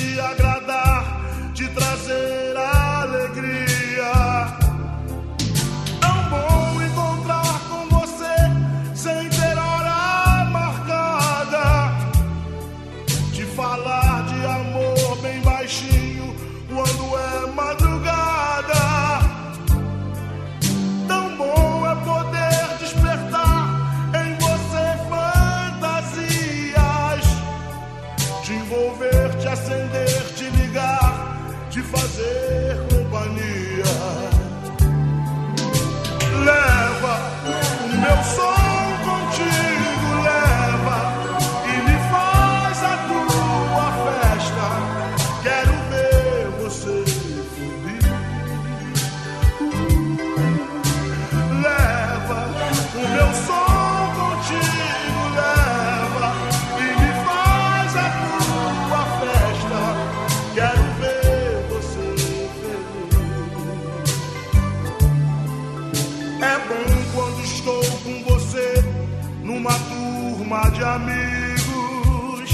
turma de amigos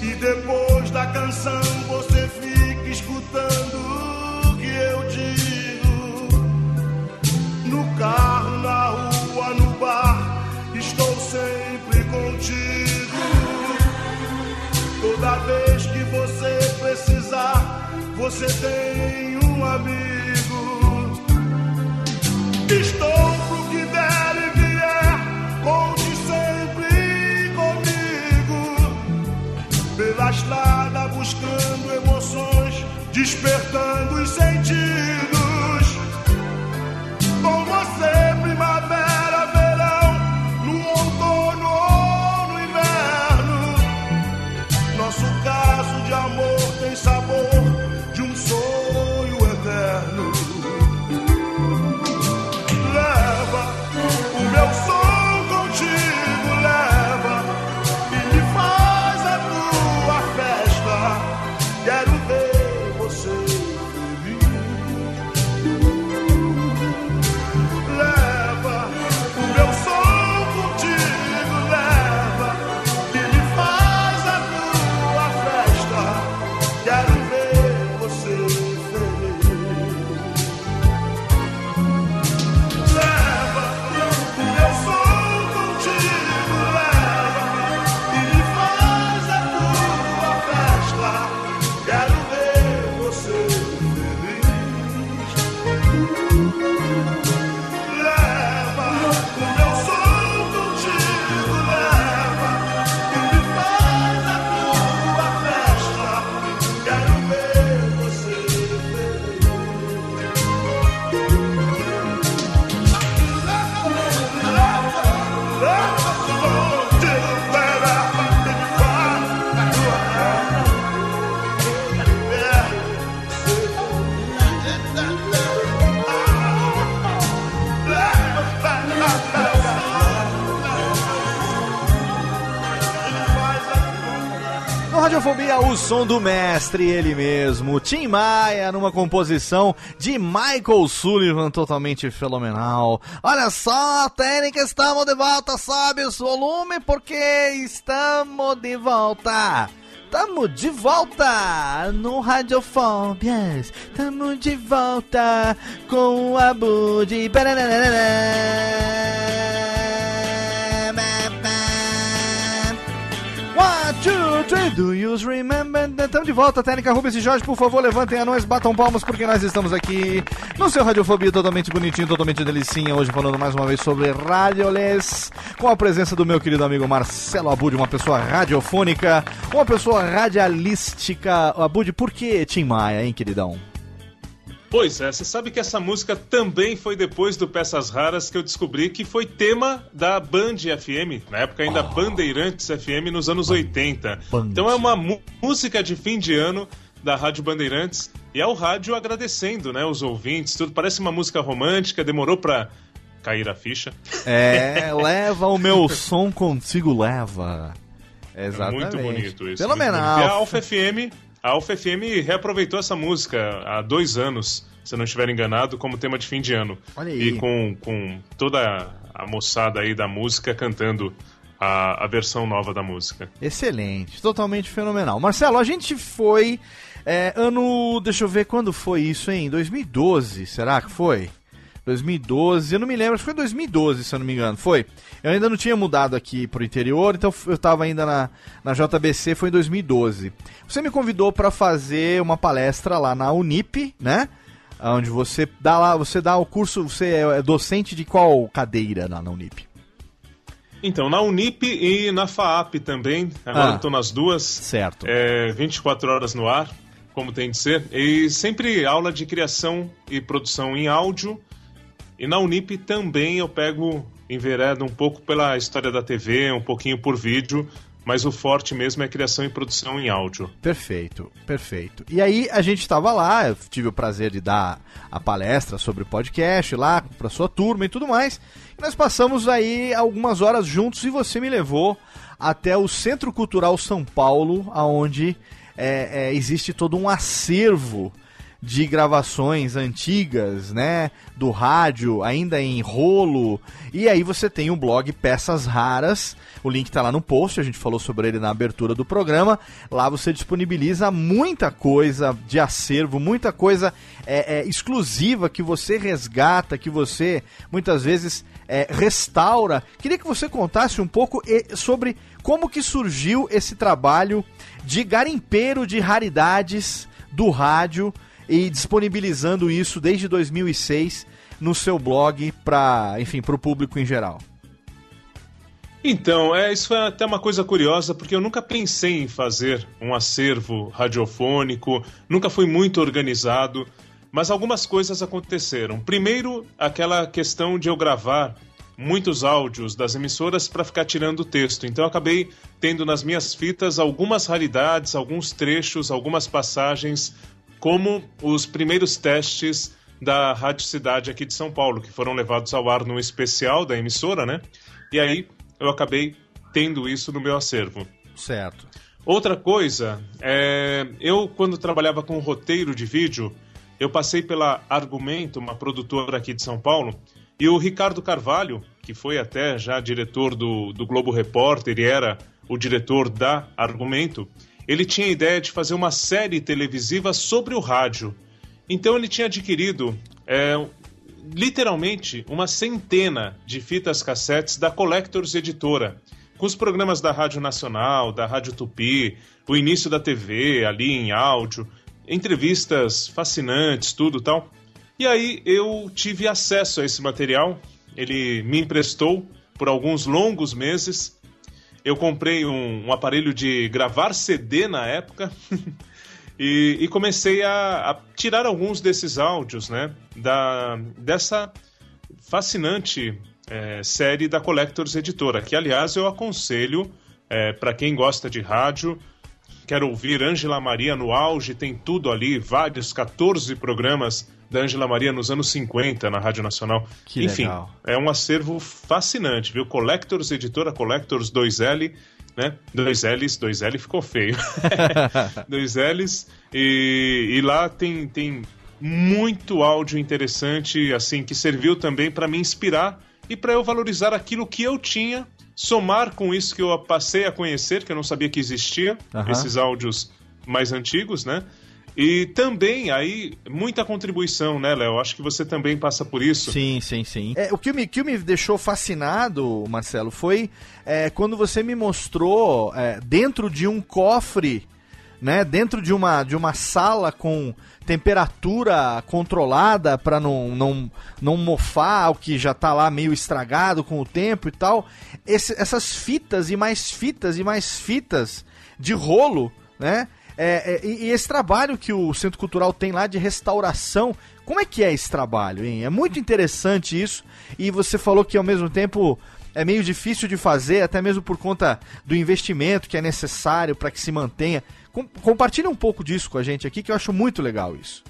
e depois da canção você fica escutando o que eu digo. No carro, na rua, no bar, estou sempre contigo. Toda vez que você precisar, você tem um amigo. Estou despertando os sentidos. Radiofobia, o som do mestre, ele mesmo, Tim Maia, numa composição de Michael Sullivan, totalmente fenomenal. Olha só, técnica, estamos de volta, sobe o volume porque estamos de volta. Tamo de volta no Radiofóbias. Tamo de volta com a Budi. One, two, three, do you remember? Estamos de volta, Técnica Rubens e Jorge, por favor, levantem a nós, batam palmas, porque nós estamos aqui no seu Radiofobia, totalmente bonitinho, totalmente delicinha, hoje falando mais uma vez sobre Radioless, com a presença do meu querido amigo Marcelo Abud, uma pessoa radiofônica, uma pessoa radialística. Abud, por que Tim Maia, hein, queridão? Pois é, você sabe que essa música também foi depois do Peças Raras que eu descobri que foi tema da Band FM, na época ainda Bandeirantes FM, nos anos 80. Band. Então é uma música de fim de ano da Rádio Bandeirantes e é o rádio agradecendo, né, os ouvintes, tudo. Parece uma música romântica, demorou pra cair a ficha. É, leva o meu som contigo, leva. Exatamente. Muito bonito isso. Fenomenal. E a Alfa FM, a Alfa FM reaproveitou essa música há dois anos, se eu não estiver enganado, como tema de fim de ano. Olha aí. E com, com toda a moçada aí da música cantando a, a versão nova da música. Excelente, totalmente fenomenal. Marcelo, a gente foi é, ano. Deixa eu ver quando foi isso, hein? 2012, será que foi? 2012, eu não me lembro, acho que foi 2012, se eu não me engano. Foi. Eu ainda não tinha mudado aqui pro interior, então eu tava ainda na, na JBC, foi em 2012. Você me convidou para fazer uma palestra lá na Unip, né? Onde você dá lá, você dá o curso, você é docente de qual cadeira lá na Unip? Então, na Unip e na FAAP também, agora Ah. estou nas duas. Certo. É, 24 horas no ar, como tem de ser. E sempre aula de criação e produção em áudio. E na Unip também eu pego enveredo um pouco pela história da TV, um pouquinho por vídeo, mas o forte mesmo é criação e produção em áudio. Perfeito, perfeito. E aí a gente estava lá, eu tive o prazer de dar a palestra sobre podcast lá para sua turma e tudo mais. E nós passamos aí algumas horas juntos e você me levou até o Centro Cultural São Paulo, aonde é, é, existe todo um acervo de gravações antigas, né, do rádio, ainda em rolo. E aí você tem o blog Peças Raras. O link está lá no post, a gente falou sobre ele na abertura do programa. Lá você disponibiliza muita coisa de acervo, muita coisa é, é, exclusiva que você resgata, que você muitas vezes é, restaura. Queria que você contasse um pouco sobre como que surgiu esse trabalho de garimpeiro de raridades do rádio e disponibilizando isso desde 2006 no seu blog para, enfim, para o público em geral. Então, é, isso é até uma coisa curiosa, porque eu nunca pensei em fazer um acervo radiofônico, nunca fui muito organizado, mas algumas coisas aconteceram. Primeiro, aquela questão de eu gravar muitos áudios das emissoras para ficar tirando o texto. Então eu acabei tendo nas minhas fitas algumas raridades, alguns trechos, algumas passagens como os primeiros testes da Rádio Cidade aqui de São Paulo, que foram levados ao ar no especial da emissora, né? E aí eu acabei tendo isso no meu acervo. Certo. Outra coisa, é, eu quando trabalhava com roteiro de vídeo, eu passei pela Argumento, uma produtora aqui de São Paulo, e o Ricardo Carvalho, que foi até já diretor do, do Globo Repórter e era o diretor da Argumento, ele tinha a ideia de fazer uma série televisiva sobre o rádio. Então ele tinha adquirido é, literalmente uma centena de fitas cassetes da Collectors Editora, com os programas da Rádio Nacional, da Rádio Tupi, o início da TV ali em áudio, entrevistas fascinantes, tudo tal. E aí eu tive acesso a esse material, ele me emprestou por alguns longos meses eu comprei um, um aparelho de gravar CD na época <laughs> e, e, comecei a, a, tirar alguns desses áudios, né? Da, dessa fascinante é, série da Collectors Editora, que aliás eu aconselho é, para quem gosta de rádio, quer ouvir Ângela Maria no auge, tem tudo ali, vários 14 programas da Ângela Maria nos anos 50 na Rádio Nacional. Que Enfim, legal. é um acervo fascinante, viu? Collectors, editora Collectors 2L, né? 2Ls, 2L ficou feio. <laughs> 2Ls, e, e lá tem, tem muito áudio interessante, assim, que serviu também para me inspirar e para eu valorizar aquilo que eu tinha, somar com isso que eu passei a conhecer, que eu não sabia que existia, esses áudios mais antigos, né? E também aí muita contribuição, né, Léo? Acho que você também passa por isso. Sim, sim, sim. É, o que me, que me deixou fascinado, Marcelo, foi é, quando você me mostrou é, dentro de um cofre, né, dentro de uma, de uma sala com temperatura controlada para não, não, não mofar o que já tá lá meio estragado com o tempo e tal. Esse- essas fitas e mais fitas e mais fitas de rolo, né? É, é, e, esse trabalho que o Centro Cultural tem lá de restauração, como é que é esse trabalho, hein? É muito interessante isso. E você falou que ao mesmo tempo é meio difícil de fazer, até mesmo por conta do investimento que é necessário para que se mantenha. Com, compartilha um pouco disso com a gente aqui, que eu acho muito legal isso.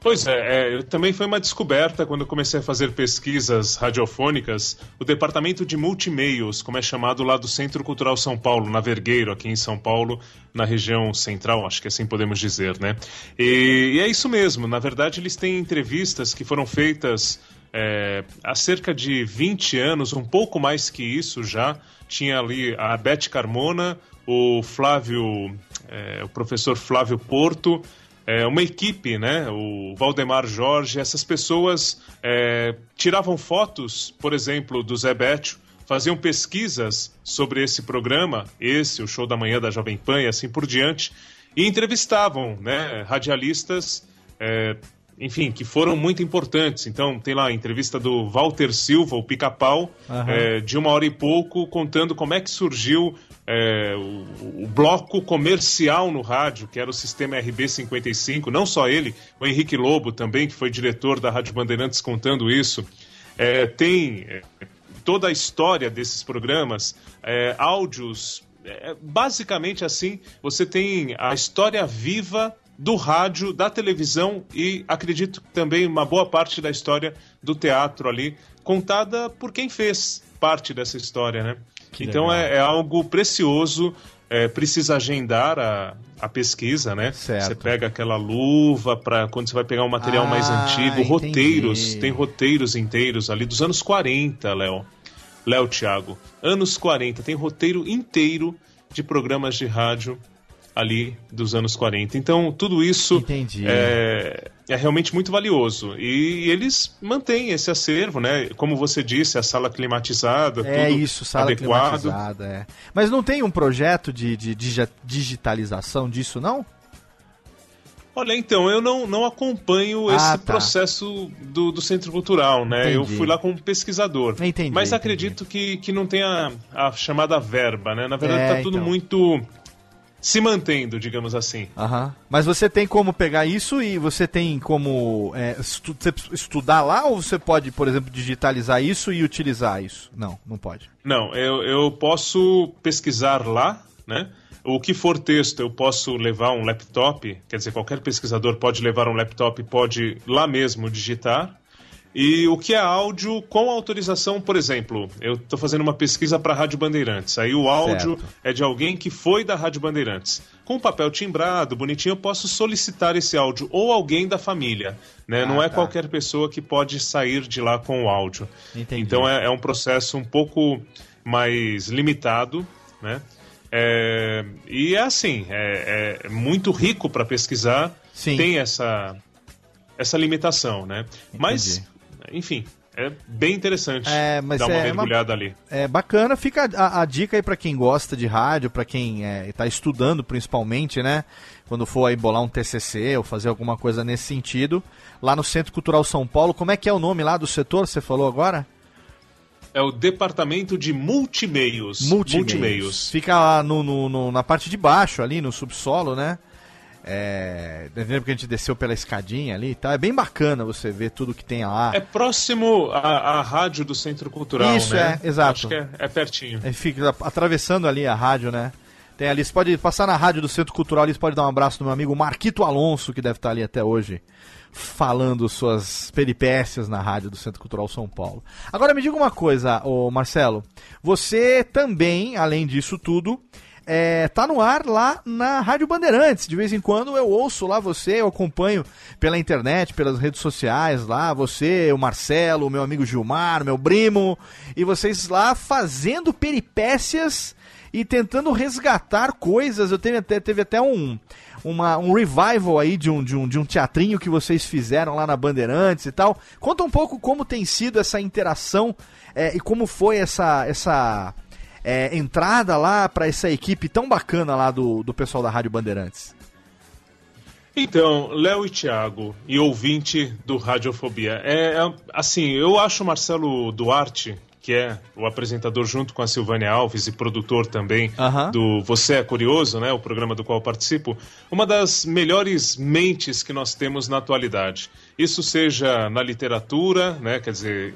Pois é, é, também foi uma descoberta quando comecei a fazer pesquisas radiofônicas. O departamento de multimeios, como é chamado lá do Centro Cultural São Paulo, na Vergueiro, aqui em São Paulo, na região central, acho que assim podemos dizer, né? E, e é isso mesmo, na verdade eles têm entrevistas que foram feitas é, há cerca de 20 anos, um pouco mais que isso já. Tinha ali a Beth Carmona, o Flávio, é, o professor Flávio Porto, é, uma equipe, né? O Valdemar Jorge, essas pessoas é, tiravam fotos, por exemplo, do Zé Bétio, faziam pesquisas sobre esse programa, esse, o Show da Manhã da Jovem Pan e assim por diante, e entrevistavam, né? Radialistas, é, enfim, que foram muito importantes. Então, tem lá a entrevista do Walter Silva, o Pica-Pau, Aham. é, de uma hora e pouco, contando como é que surgiu é, o, o, bloco comercial no rádio, que era o sistema RB55, não só ele, o Henrique Lobo também, que foi diretor da Rádio Bandeirantes, contando isso. É, tem toda a história desses programas, é, áudios. Basicamente assim, você tem a história viva do rádio, da televisão e acredito também uma boa parte da história do teatro ali, contada por quem fez parte dessa história, né? Que então é, é, algo precioso, é, precisa agendar a, a pesquisa, né? Certo. Você pega aquela luva para quando você vai pegar um material ah, mais antigo, entendi. roteiros, tem roteiros inteiros ali dos anos 40, Léo. Léo Thiago, anos 40, tem roteiro inteiro de programas de rádio ali dos anos 40. Então, tudo isso é, é, realmente muito valioso. E, eles mantêm esse acervo, né? Como você disse, a sala climatizada, é tudo isso, sala adequado. climatizada, é. Mas não tem um projeto de, de, de digitalização disso, não? Olha, então, eu não, não acompanho ah, esse tá. processo do, do Centro Cultural, né? Entendi. Eu fui lá como pesquisador. Entendi, mas acredito que, que não tem a, a chamada verba, né? Na verdade, é, tá tudo então. muito se mantendo, digamos assim. Uhum. Mas você tem como pegar isso e você tem como é, estu estudar lá ou você pode, por exemplo, digitalizar isso e utilizar isso? Não, não pode. Não, eu, eu posso pesquisar lá, né? O que for texto, eu posso levar um laptop, quer dizer, qualquer pesquisador pode levar um laptop e pode lá mesmo digitar. E o que é áudio com autorização, por exemplo, eu estou fazendo uma pesquisa para a Rádio Bandeirantes. Aí o áudio certo. é de alguém que foi da Rádio Bandeirantes. Com papel timbrado, bonitinho, eu posso solicitar esse áudio ou alguém da família. Né? Ah, Não é tá. qualquer pessoa que pode sair de lá com o áudio. Entendi. Então é, é um processo um pouco mais limitado, né? É, e é assim, é, é muito rico para pesquisar, Sim. tem essa, essa limitação, né? Entendi. Mas enfim, é bem interessante é, dar uma é mergulhada uma, ali. É bacana, fica a, a dica aí para quem gosta de rádio, para quem está é, estudando principalmente, né? Quando for aí bolar um TCC ou fazer alguma coisa nesse sentido, lá no Centro Cultural São Paulo, como é que é o nome lá do setor, você falou agora? É o Departamento de Multimeios. Multimeios. Multimeios. Fica lá no, no, no, na parte de baixo, ali no subsolo, né? É, lembra que a gente desceu pela escadinha ali tá? É bem bacana você ver tudo que tem lá. É próximo à, à rádio do Centro Cultural, Isso, né? é, exato. Acho que é, é pertinho. É, fica atravessando ali a rádio, né? Tem ali, você pode passar na rádio do Centro Cultural ali, você pode dar um abraço no meu amigo Marquito Alonso, que deve estar ali até hoje, falando suas peripécias na rádio do Centro Cultural São Paulo. Agora me diga uma coisa, ô Marcelo. Você também, além disso tudo, é, tá no ar lá na Rádio Bandeirantes. De vez em quando eu ouço lá você, eu acompanho pela internet, pelas redes sociais lá, você, o Marcelo, o meu amigo Gilmar, meu primo, e vocês lá fazendo peripécias e tentando resgatar coisas. Eu teve até, teve até um, uma, um revival aí de um, de, um, de um teatrinho que vocês fizeram lá na Bandeirantes e tal. Conta um pouco como tem sido essa interação é, e como foi essa, essa é, entrada lá para essa equipe tão bacana lá do, do pessoal da Rádio Bandeirantes? Então, Léo e Thiago, e ouvinte do Radiofobia, é, é, assim, eu acho o Marcelo Duarte, que é o apresentador junto com a Silvânia Alves e produtor também do Você é Curioso, né, o programa do qual participo, uma das melhores mentes que nós temos na atualidade. Isso seja na literatura, né, quer dizer,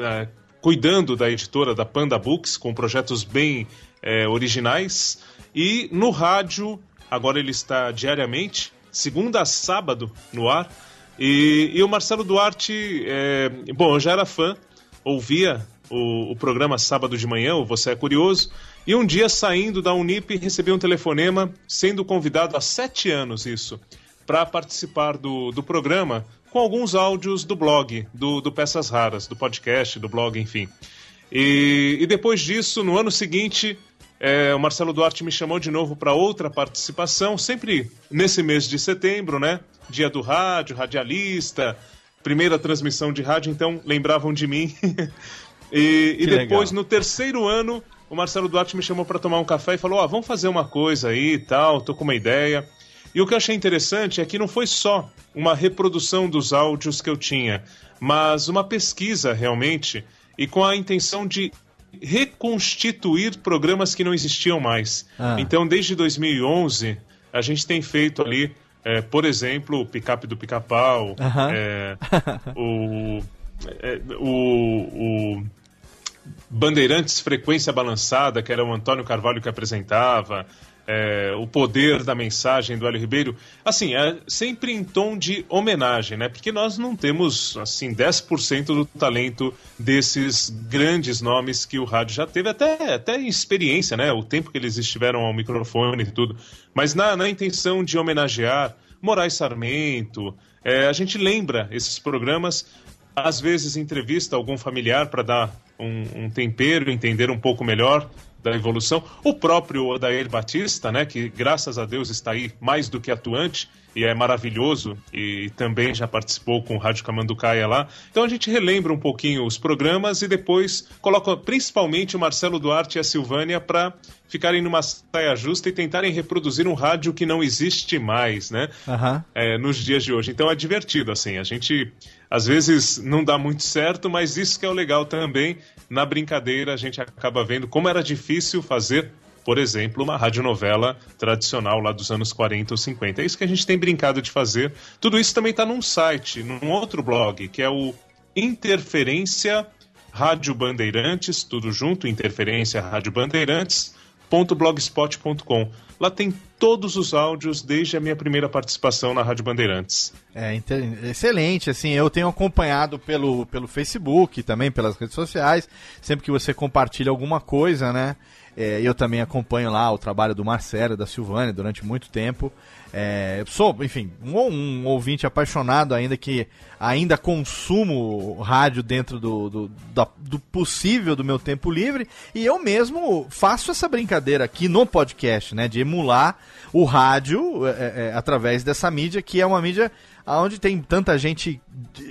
é, cuidando da editora da Panda Books, com projetos bem é, originais. E no rádio, agora ele está diariamente, segunda a sábado, no ar. E, e o Marcelo Duarte, é, bom, eu já era fã, ouvia o, o, programa sábado de manhã, o Você é Curioso, e um dia saindo da Unip recebi um telefonema, sendo convidado há sete anos isso, para participar do, do programa com alguns áudios do blog, do, do Peças Raras, do podcast, do blog, enfim. E, e depois disso, no ano seguinte, é, o Marcelo Duarte me chamou de novo para outra participação, sempre nesse mês de setembro, né? Dia do rádio, radialista, primeira transmissão de rádio, então lembravam de mim. <laughs> e, e depois, legal. no terceiro ano, o Marcelo Duarte me chamou para tomar um café e falou: Ó, oh, vamos fazer uma coisa aí e tal, tô com uma ideia. E o que eu achei interessante é que não foi só uma reprodução dos áudios que eu tinha, mas uma pesquisa realmente e com a intenção de reconstituir programas que não existiam mais. Ah. Então, desde 2011, a gente tem feito ali, é, por exemplo, o Picape do Pica-Pau, Aham. é, <laughs> o, é, o, o Bandeirantes Frequência Balançada, que era o Antônio Carvalho que apresentava, é, o poder da mensagem do Hélio Ribeiro. Assim, é sempre em tom de homenagem, né? Porque nós não temos, assim, 10% do talento desses grandes nomes que o rádio já teve, até, até experiência, né? O tempo que eles estiveram ao microfone e tudo. Mas na, na intenção de homenagear Moraes Sarmento, é, a gente lembra esses programas às vezes entrevista algum familiar para dar um, um tempero, entender um pouco melhor da evolução. O próprio Odair Batista, né, que graças a Deus está aí mais do que atuante e é maravilhoso e também já participou com o Rádio Camanducaia lá. Então a gente relembra um pouquinho os programas e depois coloca principalmente o Marcelo Duarte e a Silvânia para ficarem numa saia justa e tentarem reproduzir um rádio que não existe mais, né? Aham. é, nos dias de hoje. Então é divertido, assim. A gente às vezes não dá muito certo, mas isso que é o legal também. Na brincadeira, a gente acaba vendo como era difícil fazer, por exemplo, uma radionovela tradicional lá dos anos 40 ou 50. É isso que a gente tem brincado de fazer. Tudo isso também está num site, num outro blog, que é o Interferência Rádio Bandeirantes, tudo junto, Interferência Rádio Bandeirantes blogspot.com. Lá tem todos os áudios desde a minha primeira participação na Rádio Bandeirantes. É excelente, assim, eu tenho acompanhado pelo, pelo Facebook, também pelas redes sociais, sempre que você compartilha alguma coisa, né? É, eu também acompanho lá o trabalho do Marcelo, da Silvânia, durante muito tempo. É, sou, enfim, um, um ouvinte apaixonado ainda que ainda consumo rádio dentro do, do, do possível do meu tempo livre. E eu mesmo faço essa brincadeira aqui no podcast, né? De emular o rádio é, é, através dessa mídia, que é uma mídia onde tem tanta gente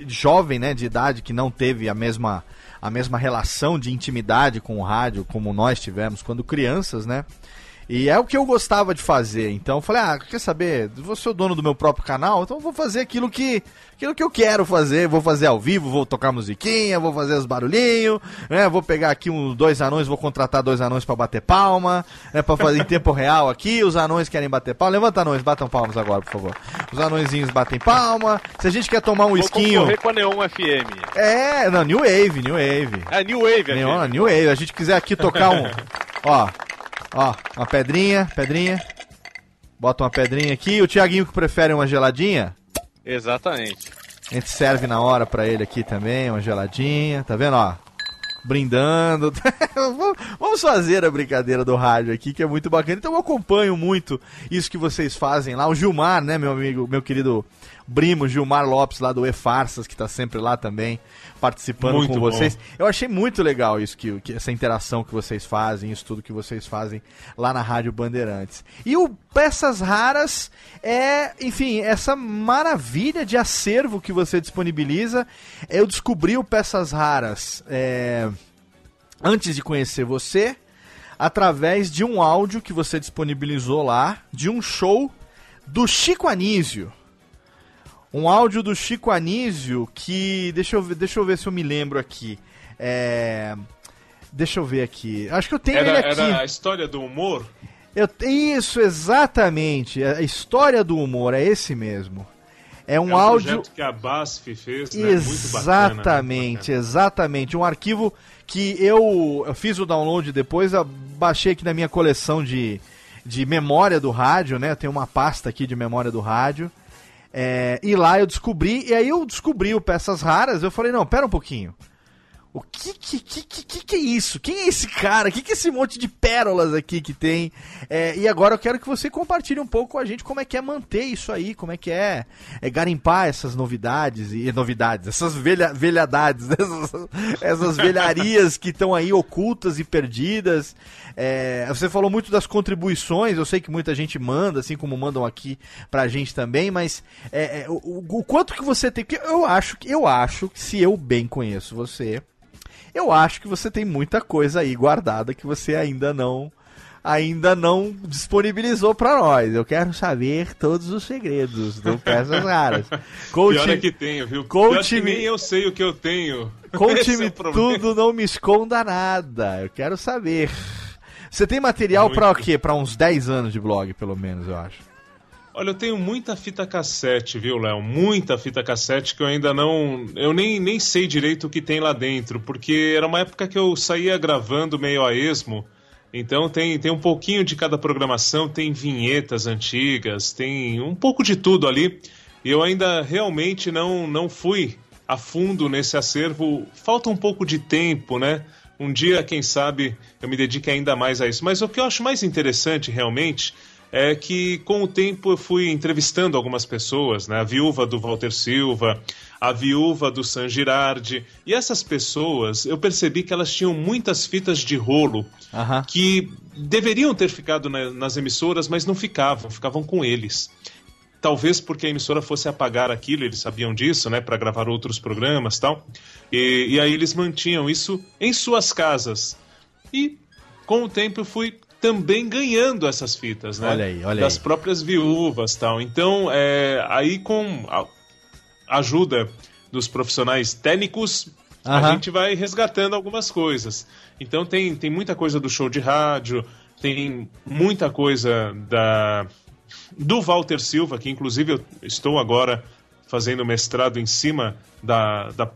jovem, né? De idade que não teve a mesma, a mesma relação de intimidade com o rádio como nós tivemos quando crianças, né? E é o que eu gostava de fazer. Então eu falei, ah, quer saber? Vou ser o dono do meu próprio canal, então eu vou fazer aquilo que, aquilo que eu quero fazer. Vou fazer ao vivo, vou tocar musiquinha, vou fazer os barulhinhos, né? Vou pegar aqui uns dois anões, vou contratar dois anões pra bater palma, né? Pra fazer em tempo real aqui. Os anões querem bater palma. Levanta anões, batam palmas agora, por favor. Os anõezinhos batem palma. Se a gente quer tomar um Vou esquinho. concorrer com a Neon FM. É, não, New Wave, New Wave. É New Wave New, FM. New Wave. A gente quiser aqui tocar um. ó, ó, uma pedrinha, pedrinha. Bota uma pedrinha aqui. O Tiaguinho que prefere uma geladinha. Exatamente. A gente serve na hora pra ele aqui também, uma geladinha. Tá vendo, ó? Brindando. <laughs> Vamos fazer a brincadeira do rádio aqui, que é muito bacana. Então eu acompanho muito isso que vocês fazem lá. O Gilmar, né, meu amigo, meu querido primo Gilmar Lopes, lá do E Farsas, que tá sempre lá também, participando Muito com bom. vocês. Eu achei muito legal isso, que, que essa interação que vocês fazem, isso tudo que vocês fazem lá na Rádio Bandeirantes. E o Peças Raras é, enfim, essa maravilha de acervo que você disponibiliza. Eu descobri o Peças Raras é, antes de conhecer você, através de um áudio que você disponibilizou lá, de um show do Chico Anísio. Um áudio do Chico Anísio que. Deixa eu ver, deixa eu ver se eu me lembro aqui. É. Deixa eu ver aqui. Acho que eu tenho Era, ele aqui. era a história do humor? Eu, isso, exatamente. A história do humor, é esse mesmo. É um é um áudio. projeto que a BASF fez, né? Muito bacana, Exatamente, bacana. exatamente. Um arquivo que eu, eu fiz o download depois, eu baixei aqui na minha coleção de, de memória do rádio, né? Tenho uma pasta aqui de memória do rádio. É, e lá eu descobri, e aí eu descobri o Peças Raras, eu falei, não, pera um pouquinho. O que que, que, que, que é isso? Quem é esse cara? O que, que é esse monte de pérolas aqui que tem? É, e agora eu quero que você compartilhe um pouco com a gente como é que é manter isso aí, como é que é, é garimpar essas novidades e novidades, essas velha, velhadades, <laughs> essas, essas velharias que estão aí ocultas e perdidas. É, você falou muito das contribuições, eu sei que muita gente manda, assim como mandam aqui pra gente também, mas é, é, o, o- o quanto que você tem. Porque eu acho eu acho que se eu bem conheço você, eu acho que você tem muita coisa aí guardada que você ainda não ainda não disponibilizou para nós. Eu quero saber todos os segredos do <laughs> Peças Raras. Conte, Pior é que tenho, viu? Conte Pior nem eu sei o que eu tenho. <laughs> Conte-me é tudo, não me esconda nada. Eu quero saber. Você tem material para o quê? Para uns 10 anos de blog, pelo menos, eu acho. Olha, eu tenho muita fita cassete, viu, Léo? Muita fita cassete que eu ainda não. Eu nem, nem sei direito o que tem lá dentro, porque era uma época que eu saía gravando meio a esmo. Então tem, tem um pouquinho de cada programação, tem vinhetas antigas, tem um pouco de tudo ali. E eu ainda realmente não, não fui a fundo nesse acervo. Falta um pouco de tempo, né? Um dia, quem sabe, eu me dedique ainda mais a isso. Mas o que eu acho mais interessante realmente é que com o tempo eu fui entrevistando algumas pessoas, né? A viúva do Walter Silva, a viúva do San Girardi, e essas pessoas eu percebi que elas tinham muitas fitas de rolo que deveriam ter ficado na, nas emissoras, mas não ficavam, ficavam com eles. Talvez porque a emissora fosse apagar aquilo, eles sabiam disso, né, para gravar outros programas tal. E, e aí eles mantinham isso em suas casas. E com o tempo eu fui também ganhando essas fitas, né? Olha aí, olha das aí. próprias viúvas tal. Então, é, aí com a ajuda dos profissionais técnicos, uhum. a gente vai resgatando algumas coisas. Então tem, tem muita coisa do show de rádio, tem muita coisa da do Walter Silva, que inclusive eu estou agora fazendo mestrado em cima da, da,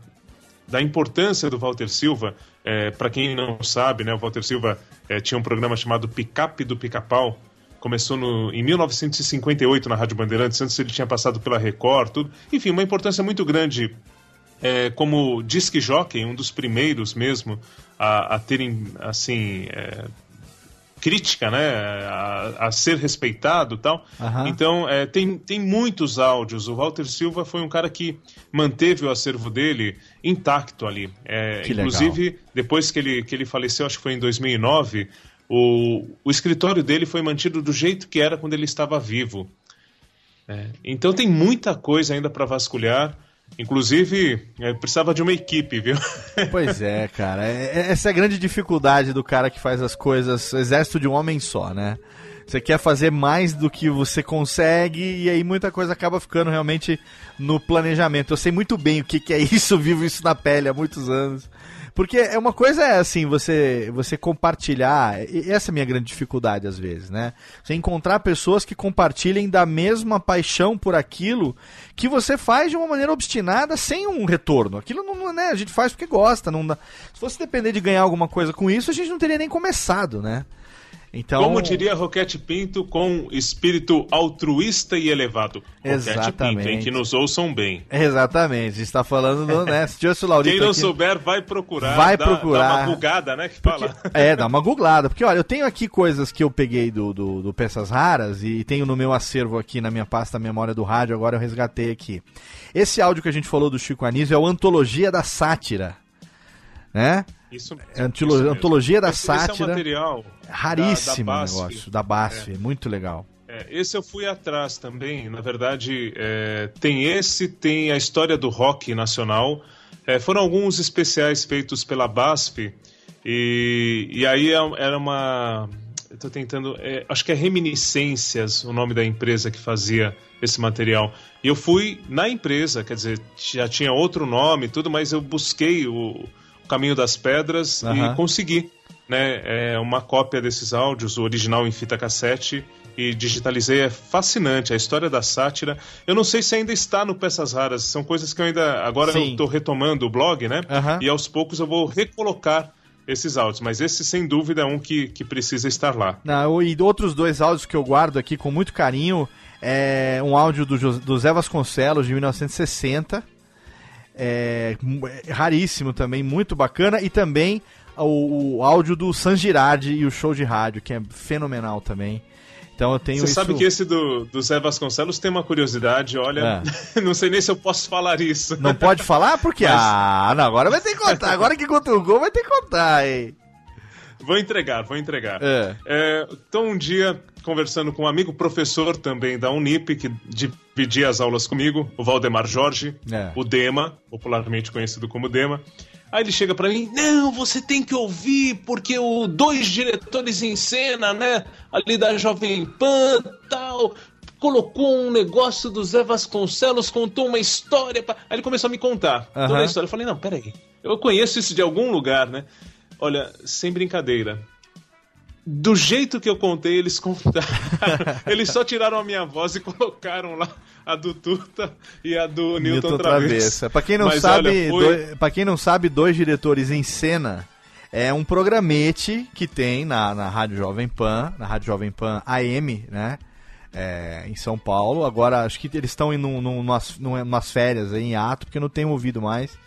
da importância do Walter Silva é, para quem não sabe, né, o Walter Silva é, tinha um programa chamado Picape do Pica-Pau. Começou no, em 1958 na Rádio Bandeirantes, antes ele tinha passado pela Record, tudo. Enfim, uma importância muito grande é, como disc jockey, um dos primeiros mesmo a, a terem, assim, é, crítica, né, a, a, ser respeitado tal. Uhum. Então, é, tem, tem muitos áudios. O Walter Silva foi um cara que manteve o acervo dele intacto ali. É, inclusive, legal. depois que ele, que ele faleceu, acho que foi em 2009, o, o escritório dele foi mantido do jeito que era quando ele estava vivo. É, então, tem muita coisa ainda para vasculhar. Inclusive, é, precisava de uma equipe, viu? <laughs> Pois é, cara. É, é, essa é a grande dificuldade do cara que faz as coisas, exército de um homem só, né? Você quer fazer mais do que você consegue e aí muita coisa acaba ficando realmente no planejamento. Eu sei muito bem o que, que é isso, vivo isso na pele há muitos anos. Porque é uma coisa é assim, você você compartilhar, essa é a minha grande dificuldade às vezes, né? Você encontrar pessoas que compartilhem da mesma paixão por aquilo que você faz de uma maneira obstinada sem um retorno. Aquilo não, né, a gente faz porque gosta, não dá. Se fosse depender de ganhar alguma coisa com isso, a gente não teria nem começado, né? Então, Como diria Roquete Pinto, com espírito altruísta e elevado. Exatamente. Pinto, em que nos ouçam bem. Exatamente. Está falando do, né? Se tivesse o Laurito Quem não aqui, souber, vai procurar. Vai dá, procurar. Dá uma bugada, né? Que porque, fala. É, dá uma googlada. Porque, olha, eu tenho aqui coisas que eu peguei do, do, do, Peças Raras e tenho no meu acervo aqui na minha pasta Memória do Rádio, agora eu resgatei aqui. Esse áudio que a gente falou do Chico Anísio é o Antologia da Sátira. Né? Isso, é antolo isso antologia da esse sátira. é um material raríssimo da, da negócio, da BASF, é. muito legal. É, esse eu fui atrás também. Na verdade, é, tem esse, tem a história do rock nacional. É, foram alguns especiais feitos pela BASF. E, e aí é, era uma. Estou tentando. É, acho que é Reminiscências o nome da empresa que fazia esse material. E eu fui na empresa, quer dizer, já tinha outro nome e tudo, mas eu busquei o Caminho das Pedras uhum. e consegui né, é, uma cópia desses áudios, o original em fita cassete, e digitalizei. É fascinante a história da sátira. Eu não sei se ainda está no Peças Raras, são coisas que eu ainda. Agora Sim. eu estou retomando o blog, né? Uhum. E aos poucos eu vou recolocar esses áudios, mas esse sem dúvida é um que, que precisa estar lá. Não, e outros dois áudios que eu guardo aqui com muito carinho é um áudio do, do Zé Vasconcelos de 1960 é, é, raríssimo também, muito bacana, e também o, o áudio do San Girardi e o show de rádio, que é fenomenal também. Então eu tenho Você isso... sabe que esse do, do Zé Vasconcelos tem uma curiosidade, olha, é. <laughs> não sei nem se eu posso falar isso. Não pode falar? Porque, Mas... ah, não, agora vai ter que contar, agora que contou o gol vai ter que contar, hein. Vou entregar, vou entregar. É. É, então, um dia, conversando com um amigo professor também da Unip, que dividia as aulas comigo, o Valdemar Jorge, é. o Dema, popularmente conhecido como Dema, Aí ele chega para mim, não, você tem que ouvir, porque o dois diretores em cena, né, ali da Jovem Pan, tal, colocou um negócio do Zé Vasconcelos, contou uma história. Pra... Aí ele começou a me contar Aham. toda a história. Eu falei, não, peraí, eu conheço isso de algum lugar, né? Olha, sem brincadeira. Do jeito que eu contei, eles contaram. <laughs> eles só tiraram a minha voz e colocaram lá a do Tuta e a do Newton, Newton Travessa. Travessa. Pra quem não Mas, sabe, olha, foi- doi- pra quem não sabe, dois diretores em cena é um programete que tem na, na Rádio Jovem Pan, na Rádio Jovem Pan AM, né? É, em São Paulo. Agora acho que eles estão indo num- num- numas, num- numas férias aí, em ato, porque eu não tenho ouvido mais.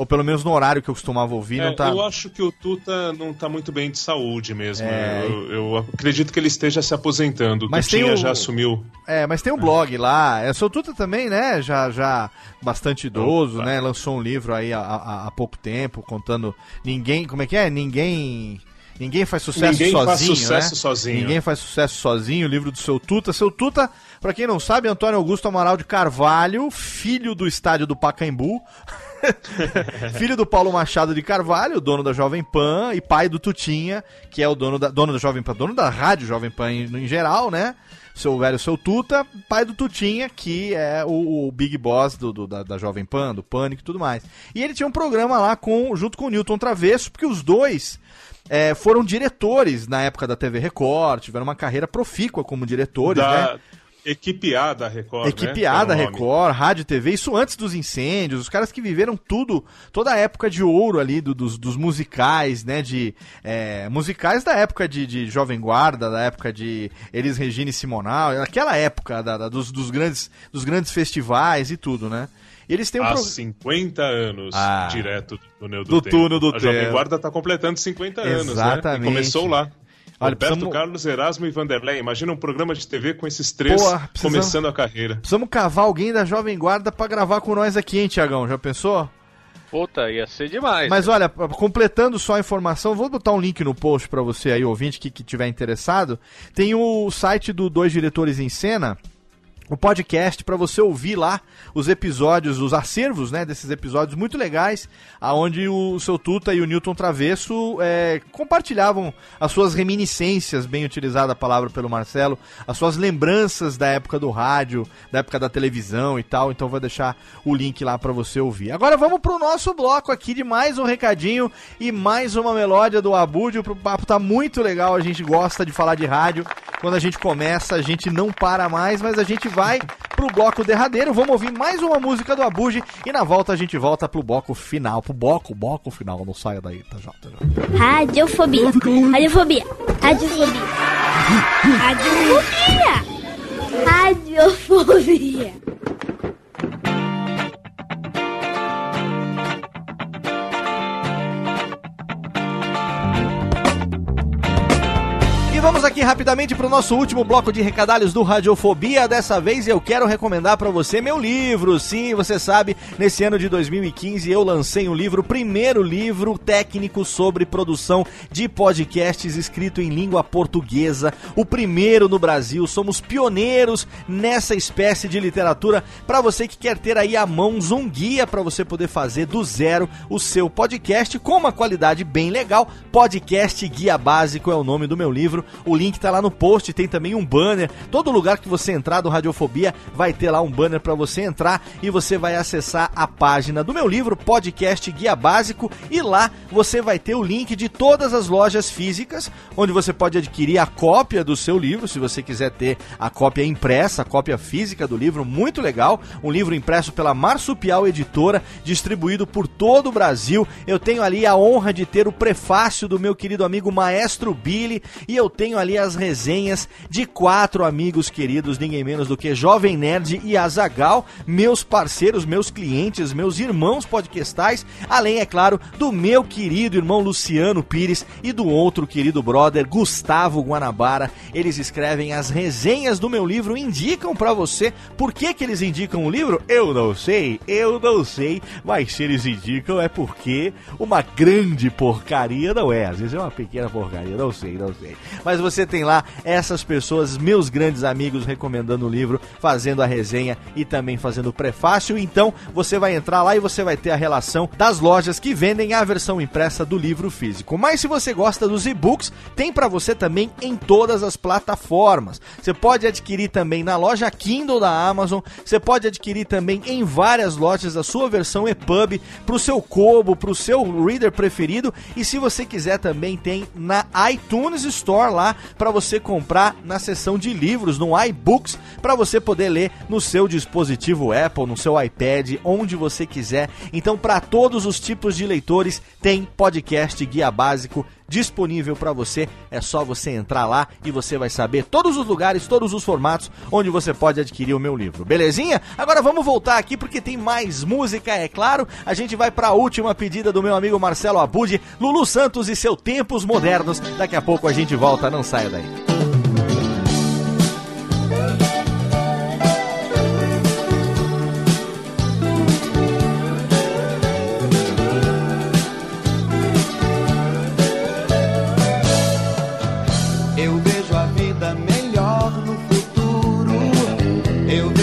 Ou pelo menos no horário que eu costumava ouvir, É, não tá. Eu acho que o Tuta não tá muito bem de saúde mesmo. É. Eu, eu acredito que ele esteja se aposentando. Mas tem Tutinha o- já assumiu. É, mas tem um blog lá. É, seu Tuta também, né? Já, já bastante idoso, Opa. né? Lançou um livro aí há, há, há pouco tempo, contando. Ninguém. Como é que é? Ninguém. Ninguém faz sucesso Ninguém sozinho. faz sucesso né? sozinho. Ninguém faz sucesso sozinho. O livro do seu Tuta. Seu Tuta, pra quem não sabe, é Antônio Augusto Amaral de Carvalho, filho do estádio do Pacaembu. <laughs> <laughs> Filho do Paulo Machado de Carvalho, dono da Jovem Pan, e pai do Tutinha, que é o dono da, dono da Jovem Pan, dono da rádio Jovem Pan em, em geral, né? Seu velho, seu Tuta, pai do Tutinha, que é o, o Big Boss do, do- da, da Jovem Pan, do Pânico e tudo mais. E ele tinha um programa lá com, junto com o Newton Travesso, porque os dois é, foram diretores na época da TV Record, tiveram uma carreira profícua como diretores, né? Equipe A da Record. Equipe né? A da. Record, Rádio TV, isso antes dos incêndios, os caras que viveram tudo, toda a época de ouro ali do- dos, dos musicais, né? De é, musicais da época de, de Jovem Guarda, da época de Elis Regina e Simonal, aquela época da- da- dos, dos grandes, dos grandes festivais e tudo, né? Eles têm um Há pro- 50 anos, Ah. direto do túnel do, Do tempo. túnel do A Jovem tempo. Guarda tá completando 50 anos, né? Exatamente. E começou lá. Olha, Roberto precisamos- Carlos, Erasmo e Vanderlei. Imagina um programa de TV com esses três Porra, precisamos- começando a carreira. Precisamos cavar alguém da Jovem Guarda pra gravar com nós aqui, hein, Tiagão? Já pensou? Puta, ia ser demais. Mas olha, completando só a informação, vou botar um link no post pra você aí, ouvinte, que, que tiver interessado. Tem o site do Dois Diretores em Cena, o podcast pra você ouvir lá os episódios, os acervos, né, desses episódios muito legais, aonde o seu Tuta e o Newton Travesso é, compartilhavam as suas reminiscências, bem utilizada a palavra pelo Marcelo, as suas lembranças da época do rádio, da época da televisão e tal. Então vou deixar o link lá pra você ouvir. Agora vamos pro nosso bloco aqui de mais um recadinho e mais uma melódia do Abúdio. O papo tá muito legal, a gente gosta de falar de rádio. Quando a gente começa, a gente não para mais, mas a gente vai pro bloco derradeiro. Vamos ouvir mais uma música do Abude e na volta a gente volta pro bloco final, pro bloco, bloco final. Não saia daí, tá já. Radiofobia. Radiofobia. Radiofobia. Radiofobia. Radiofobia. E vamos aqui rapidamente para o nosso último bloco de recadalhos do Radiofobia. Dessa vez eu quero recomendar para você meu livro. Sim, você sabe, nesse ano de 2015 eu lancei um livro, o primeiro livro técnico sobre produção de podcasts escrito em língua portuguesa. O primeiro no Brasil. Somos pioneiros nessa espécie de literatura. Para você que quer ter aí à mão um guia para você poder fazer do zero o seu podcast com uma qualidade bem legal. Podcast Guia Básico é o nome do meu livro. O link tá lá no post, tem também um banner. Todo lugar que você entrar do Radiofobia vai ter lá um banner para você entrar e você vai acessar a página do meu livro, Podcast Guia Básico, e lá você vai ter o link de todas as lojas físicas, onde você pode adquirir a cópia do seu livro, se você quiser ter a cópia impressa, a cópia física do livro, muito legal. Um livro impresso pela Marsupial Editora, distribuído por todo o Brasil. Eu tenho ali a honra de ter o prefácio do meu querido amigo Maestro Billy e eu tenho ali as resenhas de quatro amigos queridos, ninguém menos do que Jovem Nerd e Azagal, meus parceiros, meus clientes, meus irmãos podcastais, além, é claro, do meu querido irmão Luciano Pires e do outro querido brother Gustavo Guanabara. Eles escrevem as resenhas do meu livro, indicam pra você por que, que eles indicam o livro? Eu não sei, eu não sei, mas se eles indicam é porque uma grande porcaria não é, às vezes é uma pequena porcaria, não sei, não sei. Mas você tem lá essas pessoas, meus grandes amigos, recomendando o livro, fazendo a resenha e também fazendo o prefácio. Então você vai entrar lá e você vai ter a relação das lojas que vendem a versão impressa do livro físico. Mas se você gosta dos e-books, tem para você também em todas as plataformas. Você pode adquirir também na loja Kindle da Amazon, você pode adquirir também em várias lojas a sua versão EPUB para o seu Kobo, para o seu reader preferido e se você quiser também tem na iTunes Store lá para você comprar na seção de livros no iBooks para você poder ler no seu dispositivo Apple, no seu iPad, onde você quiser. Então para todos os tipos de leitores tem podcast guia básico disponível para você. É só você entrar lá e você vai saber todos os lugares, todos os formatos onde você pode adquirir o meu livro. Belezinha? Agora vamos voltar aqui porque tem mais música, é claro. A gente vai para a última pedida do meu amigo Marcelo Abud, Lulu Santos e seu Tempos Modernos. Daqui a pouco a gente volta, não saia daí. eu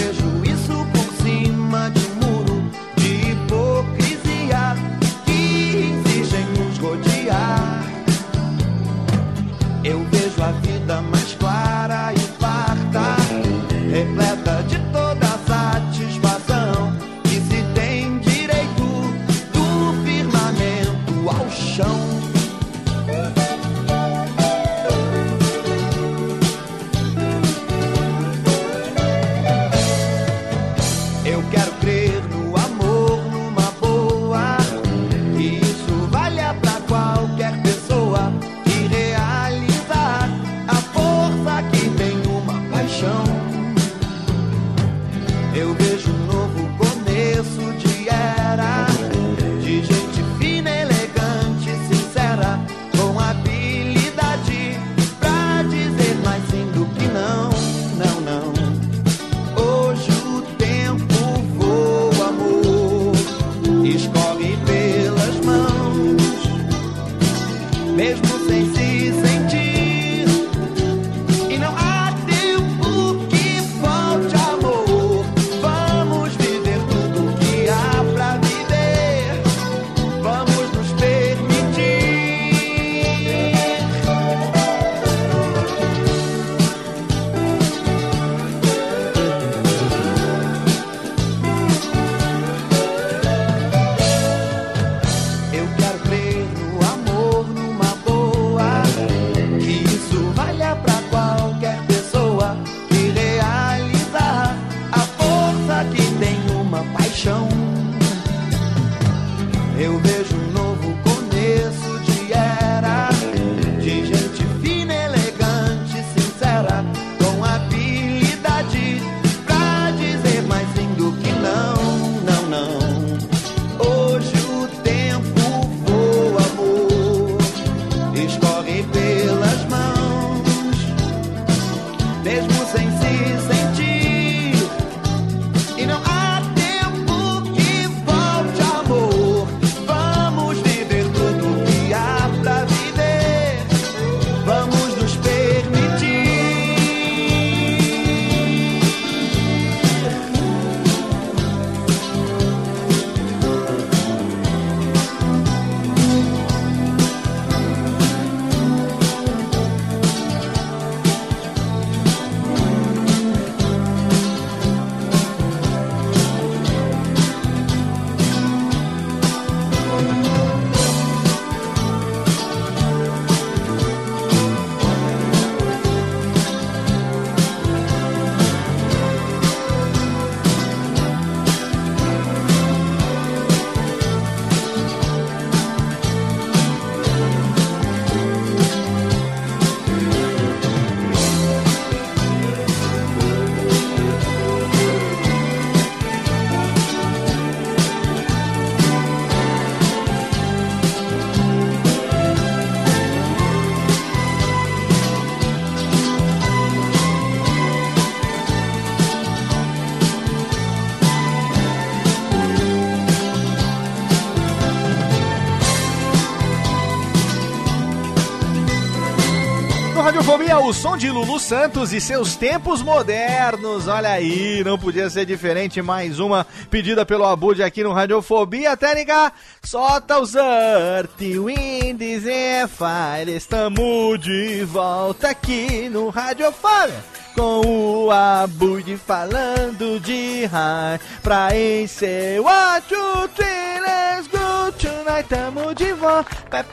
Radiofobia, o som de Lulu Santos e seus tempos modernos. Olha aí, não podia ser diferente. Mais uma pedida pelo Abud aqui no Radiofobia. Técnica, solta os Earth, Winds e Fire. Estamos de volta aqui no Radiofobia. Com o Abud falando de high Pra encer One, two, three, let's go Tonight tamo de volta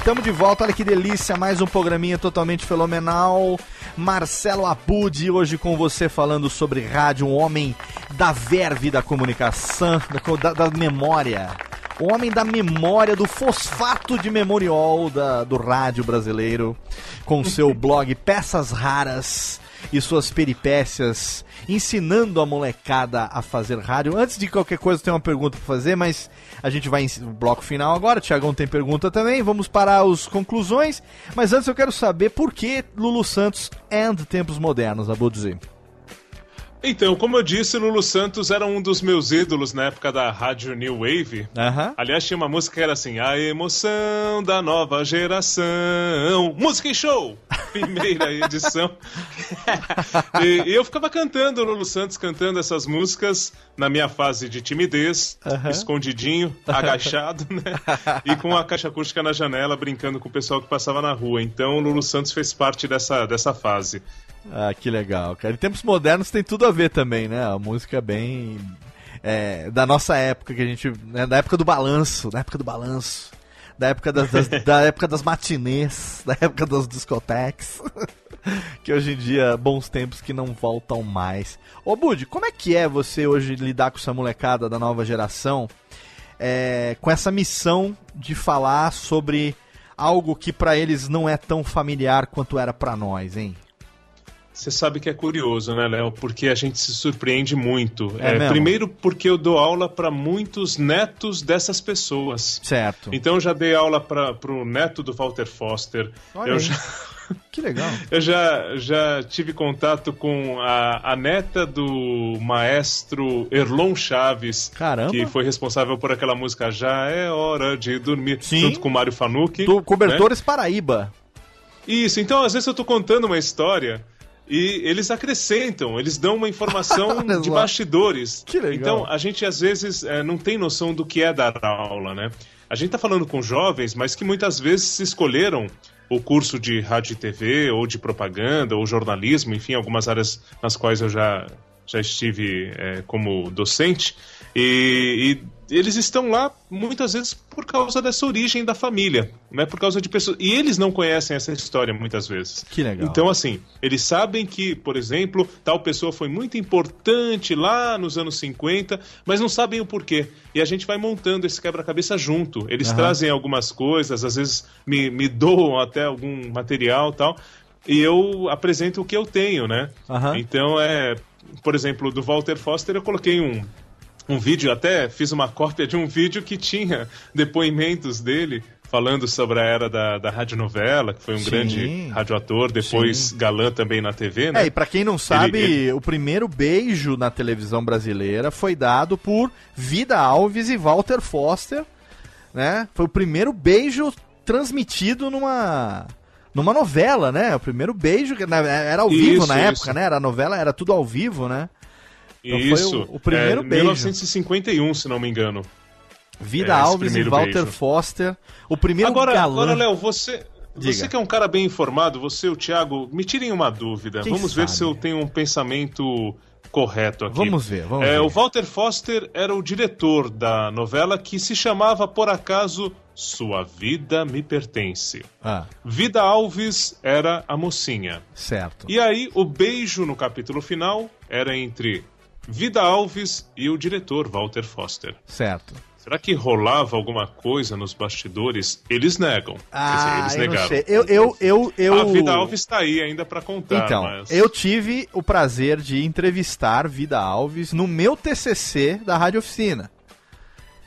Estamos de volta, olha que delícia, mais um programinha totalmente fenomenal. Marcelo Abud hoje com você falando sobre rádio, um homem da verve da comunicação, da, da memória. O homem da memória, do fosfato de memorial da, do rádio brasileiro, com seu <laughs> blog Peças Raras e suas peripécias, ensinando a molecada a fazer rádio. Antes de qualquer coisa, tem uma pergunta para fazer, mas a gente vai no bloco final agora. Tiagão tem pergunta também. Vamos para as conclusões. Mas antes eu quero saber por que Lulu Santos and Tempos Modernos, Abuduzi. Então, como eu disse, Lulu Santos era um dos meus ídolos na época da rádio New Wave. Uhum. Aliás, tinha uma música que era assim: A emoção da nova geração. Música e show! <laughs> Primeira edição. <laughs> e, e, eu ficava cantando, Lulu Santos cantando essas músicas na minha fase de timidez, uhum. escondidinho, <laughs> agachado, né? E com a caixa acústica na janela, brincando com o pessoal que passava na rua. Então, Lulu Santos fez parte dessa, dessa fase. Ah, que legal, cara. Em tempos modernos tem tudo a ver também, né? A música é bem. É, da nossa época, que a gente. Né? Da época do balanço, da época do balanço. Da época das, das <laughs> da época das matinês, da época das discotecas. <laughs> que hoje em dia, bons tempos que não voltam mais. Ô Bud, como é que é você hoje lidar com essa molecada da nova geração? É, com essa missão de falar sobre algo que para eles não é tão familiar quanto era para nós, hein? Você sabe que é curioso, né, Léo? Porque a gente se surpreende muito. É, é primeiro porque eu dou aula para muitos netos dessas pessoas. Certo. Então eu já dei aula para o neto do Walter Foster. Olha eu aí. já <laughs> Que legal. <laughs> Eu já, já tive contato com a, a neta do maestro Erlon Chaves. Caramba. Que foi responsável por aquela música Já é Hora de Dormir, Sim. junto com o Mário Fanucci. Do Cobertores né? Paraíba. Isso, então às vezes eu tô contando uma história e eles acrescentam, eles dão uma informação <laughs> de bastidores. Que legal. Então, a gente às vezes é, não tem noção do que é dar aula, né? A gente está falando com jovens, mas que muitas vezes escolheram o curso de rádio e TV, ou de propaganda, ou jornalismo, enfim, algumas áreas nas quais eu já, já estive é, como docente. E, e, eles estão lá muitas vezes por causa dessa origem da família, né? Por causa de pessoas. E eles não conhecem essa história muitas vezes. Que legal. Então, assim, eles sabem que, por exemplo, tal pessoa foi muito importante lá nos anos 50, mas não sabem o porquê. E a gente vai montando esse quebra-cabeça junto. Eles uhum. trazem algumas coisas, às vezes me, me doam até algum material tal. E eu apresento o que eu tenho, né? Uhum. Então é. Por exemplo, do Walter Foster, eu coloquei um, um vídeo, até fiz uma cópia de um vídeo que tinha depoimentos dele falando sobre a era da, da radionovela, que foi um Sim. grande radioator, depois Sim. galã também na TV, né? É, e pra quem não sabe, Ele- ele- o primeiro beijo na televisão brasileira foi dado por Vida Alves e Walter Foster, né? Foi o primeiro beijo transmitido numa numa novela, né? O primeiro beijo que era ao vivo Isso, na época, isso. né? Era a novela, era tudo ao vivo, né? Então foi Isso. o- o primeiro é, beijo. 1951, se não me engano. Vida É, Alves e Walter beijo. Foster, o primeiro Agora, galã. agora, Léo, você. Diga. Você que é um cara bem informado, você e o Thiago, me tirem uma dúvida. Quem Vamos ver sabe? se eu tenho um pensamento correto aqui. Vamos ver, vamos É, ver. O Walter Foster era o diretor da novela que se chamava, por acaso, Sua Vida Me Pertence. Ah, Vida Alves era a mocinha. certo. E aí, o beijo no capítulo final era entre Vida Alves e o diretor Walter Foster. Certo. Será que rolava alguma coisa nos bastidores? Eles negam. Quer Ah, dizer, eles negaram. Eu, eu, eu, eu... A Vida Alves está aí ainda para contar. Então, mas... eu tive o prazer de entrevistar Vida Alves no meu TCC da Rádio Oficina.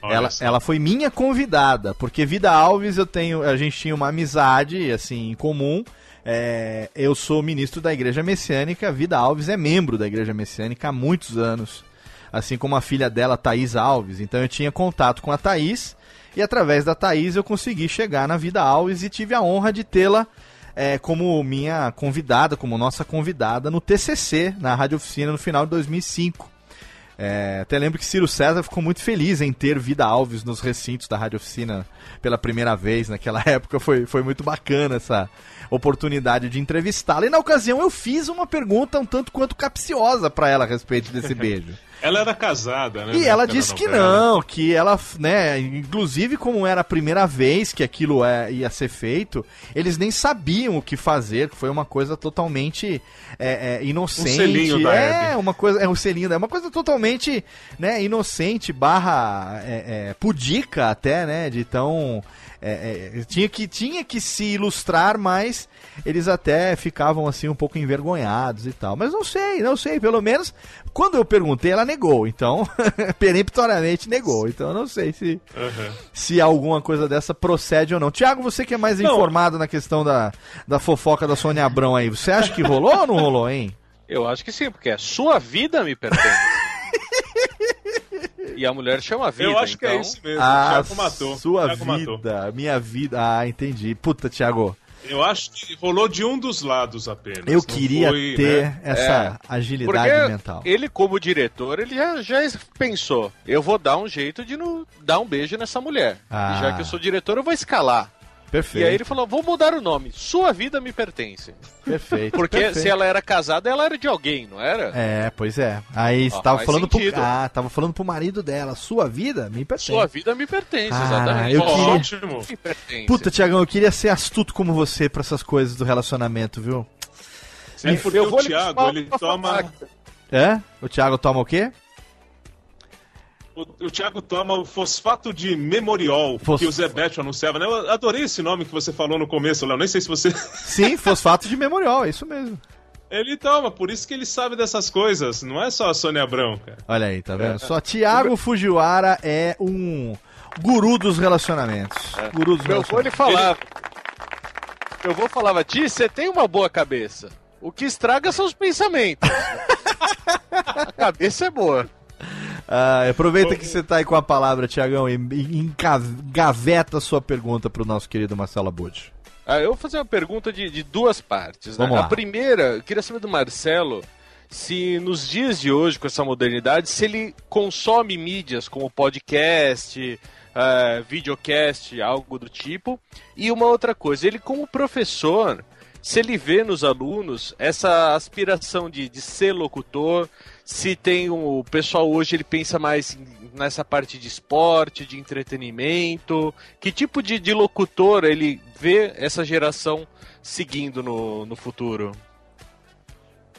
Olha Ela, ela foi minha convidada, porque Vida Alves eu tenho, a gente tinha uma amizade assim em comum. É, eu sou ministro da Igreja Messiânica, Vida Alves é membro da Igreja Messiânica há muitos anos, assim como a filha dela, Thaís Alves. Então eu tinha contato com a Thaís E através da Thaís eu consegui chegar na Vida Alves e tive a honra de tê-la é, como minha convidada, como nossa convidada no TCC, na Rádio Oficina, no final de 2005. É, até lembro que Ciro César ficou muito feliz em ter Vida Alves nos recintos da Rádio Oficina pela primeira vez naquela <laughs> época. Foi, foi muito bacana essa oportunidade de entrevistá-la. E na ocasião eu fiz uma pergunta um tanto quanto capciosa para ela a respeito desse <laughs> beijo. Ela era casada, né? E ela disse que não, que ela, né, inclusive como era a primeira vez que aquilo é, ia ser feito, eles nem sabiam o que fazer, que foi uma coisa totalmente é, é, inocente. Um selinho da é, Hebe. uma coisa, é um selinho, é uma coisa totalmente, né, inocente, barra é, é, pudica até, né, de tão é, é, tinha, que, tinha que se ilustrar, mas eles até ficavam assim um pouco envergonhados e tal. Mas não sei, não sei. Pelo menos quando eu perguntei, ela negou. Então, <laughs> peremptoriamente negou. Então eu não sei se, Uhum. se alguma coisa dessa procede ou não. Tiago, você que é mais Não. informado na questão da, da fofoca da Sônia Abrão aí, você acha que rolou ou não rolou, hein? Eu acho que sim, porque a sua vida me pertence. E a mulher chama vida. Eu acho que então... é isso mesmo. A Thiago matou. sua Thiago matou. vida, minha vida. Ah, entendi. Puta, Tiago. Eu acho que rolou de um dos lados apenas. Eu queria foi, ter né? essa É, agilidade Porque mental. ele, como diretor, ele já, já pensou: eu vou dar um jeito de não dar um beijo nessa mulher. Ah. E já que eu sou diretor, eu vou escalar. Perfeito. E aí ele falou: vou mudar o nome. Sua vida me pertence. Perfeito. <laughs> Porque perfeito. se ela era casada, ela era de alguém, não era? É, pois é. Aí Ó, estava falando pro sentido. Ah, tava falando pro marido dela, sua vida me pertence. Sua vida me pertence, Ah, exatamente. eu Sua queria- Ótimo. vida me pertence. Puta, Tiagão, eu queria ser astuto como você pra essas coisas do relacionamento, viu? É porque Eu o vou lhe Thiago, ele toma. É? O Thiago toma o quê? O, o Thiago toma o fosfato de memoriol Fos- que o Zé Beto anunciava, né? Eu adorei esse nome que você falou no começo, Léo. Nem sei se você. <laughs> Sim, fosfato de memorial, é isso mesmo. Ele toma, por isso que ele sabe dessas coisas. Não é só a Sônia Abrão, cara. Olha aí, tá vendo? Só Thiago Fujiwara é um guru dos relacionamentos. Guru dos Meu avô ele relacionamentos. falava. Meu avô falava, Ti, você tem uma boa cabeça. O que estraga são os pensamentos. <laughs> a cabeça é boa. Ah, aproveita que você tá aí com a palavra, Tiagão, e, engaveta a sua pergunta pro nosso querido Marcelo Abud. Ah, eu vou fazer uma pergunta de, de duas partes. né? A primeira, eu queria saber do Marcelo se nos dias de hoje, com essa modernidade, se ele consome mídias como podcast, eh, videocast, algo do tipo. E uma outra coisa, ele como professor, se ele vê nos alunos essa aspiração de, de ser locutor, se tem o pessoal hoje ele pensa mais nessa parte de esporte, de entretenimento, que tipo de, de locutor ele vê essa geração seguindo no, no futuro?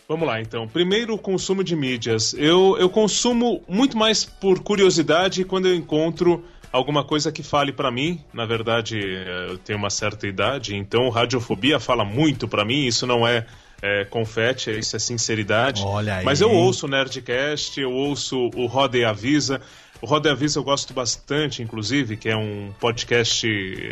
Vamos lá, então. Primeiro, o consumo de mídias. Eu, eu consumo muito mais por curiosidade quando eu encontro alguma coisa que fale pra mim. Na verdade, eh, eu tenho uma certa idade, então radiofobia fala muito pra mim. Isso não é, é confete, isso é sinceridade. Olha aí. Mas eu ouço o Nerdcast, eu ouço o Roda e Avisa. O Roda e Avisa eu gosto bastante, inclusive, que é um podcast,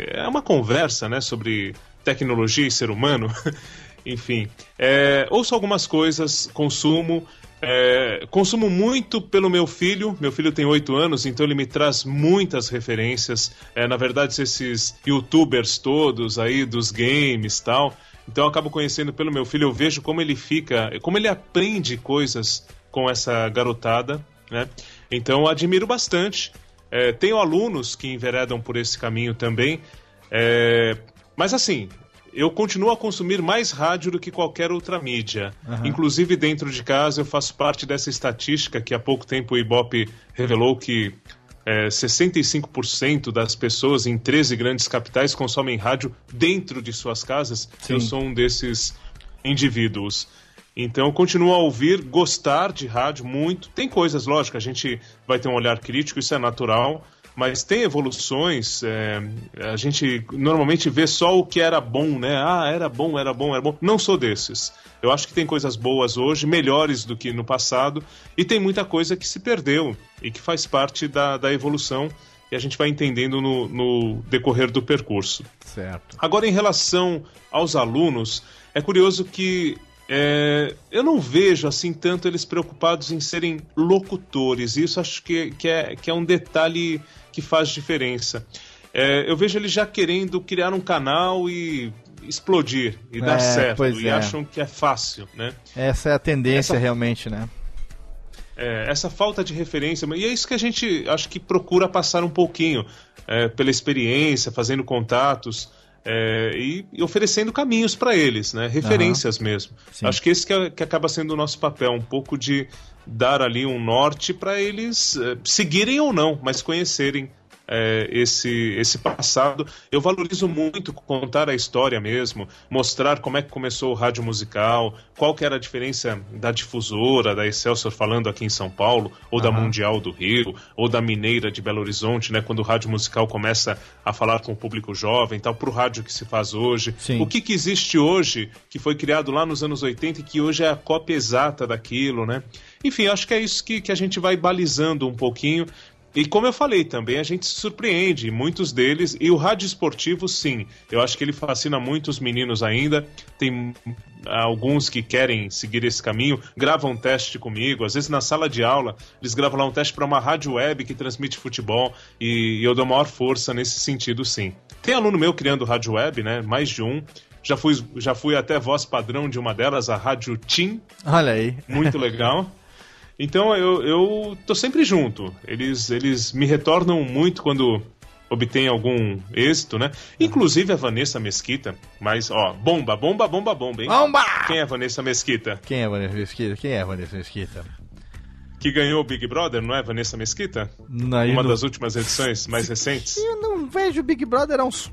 é uma conversa, né, sobre tecnologia e ser humano. <laughs> Enfim, é, ouço algumas coisas, consumo. é, consumo muito pelo meu filho. Meu filho tem 8 anos, então ele me traz muitas referências. É, na verdade, esses youtubers todos aí dos games e tal. Então eu acabo conhecendo pelo meu filho, eu vejo como ele fica, como ele aprende coisas com essa garotada, né? Então eu admiro bastante. É, tenho alunos que enveredam por esse caminho também. É, mas assim, eu continuo a consumir mais rádio do que qualquer outra mídia. Inclusive dentro de casa eu faço parte dessa estatística que há pouco tempo o Ibope revelou que é, 65% das pessoas em 13 grandes capitais consomem rádio dentro de suas casas. Eu Sim. sou um desses indivíduos. Então, eu continuo a ouvir, gostar de rádio muito. Tem coisas, lógico, a gente vai ter um olhar crítico, isso é natural, mas tem evoluções. é, a gente normalmente vê só o que era bom, né? Ah, era bom, era bom, era bom. Não sou desses. Eu acho que tem coisas boas hoje, melhores do que no passado, e tem muita coisa que se perdeu e que faz parte da, da evolução e a gente vai entendendo no, no decorrer do percurso. Certo. Agora, em relação aos alunos, é curioso que é, eu não vejo assim tanto eles preocupados em serem locutores. Isso acho que, que, é, que é um detalhe que faz diferença. é, eu vejo eles já querendo criar um canal e explodir e dar É, certo pois e é. acham que é fácil, né? Essa é a tendência Essa- realmente, né? É, essa falta de referência, e é isso que a gente acho que procura passar um pouquinho é, pela experiência, fazendo contatos é, e, e oferecendo caminhos para eles, né? Referências mesmo. Sim. Acho que esse que, é- que acaba sendo o nosso papel, um pouco de dar ali um norte para eles é, seguirem ou não, mas conhecerem é, esse, esse passado. Eu valorizo muito contar a história mesmo, mostrar como é que começou o rádio musical, qual que era a diferença da difusora, da Excelsior falando aqui em São Paulo, ou da Aham. Mundial do Rio, ou da Mineira de Belo Horizonte, né, quando o rádio musical começa a falar com o público jovem, tal, para o rádio que se faz hoje. Sim. O que, que existe hoje, que foi criado lá nos anos 80 e que hoje é a cópia exata daquilo, né? Enfim, acho que é isso que, que a gente vai balizando um pouquinho. E como eu falei também, a gente se surpreende, muitos deles, e o rádio esportivo, sim, eu acho que ele fascina muitos meninos ainda. Tem alguns que querem seguir esse caminho, gravam um teste comigo, às vezes na sala de aula, eles gravam lá um teste para uma rádio web que transmite futebol, e, e eu dou maior força nesse sentido, sim. Tem aluno meu criando rádio web, né? Mais de um. Já fui, já fui até voz padrão de uma delas, a Rádio Tim, Olha aí. muito legal. <laughs> Então eu, eu tô sempre junto. Eles, eles me retornam muito quando obtêm algum êxito, né? Inclusive a Vanessa Mesquita, mas ó, bomba, bomba, bomba, bomba, hein? Bomba! Quem é a Vanessa Mesquita? Quem é a Vanessa Mesquita? Quem é a Vanessa Mesquita? Que ganhou o Big Brother, não é Vanessa Mesquita? Não, Uma não- das últimas edições mais recentes. Eu não vejo Big Brother há uns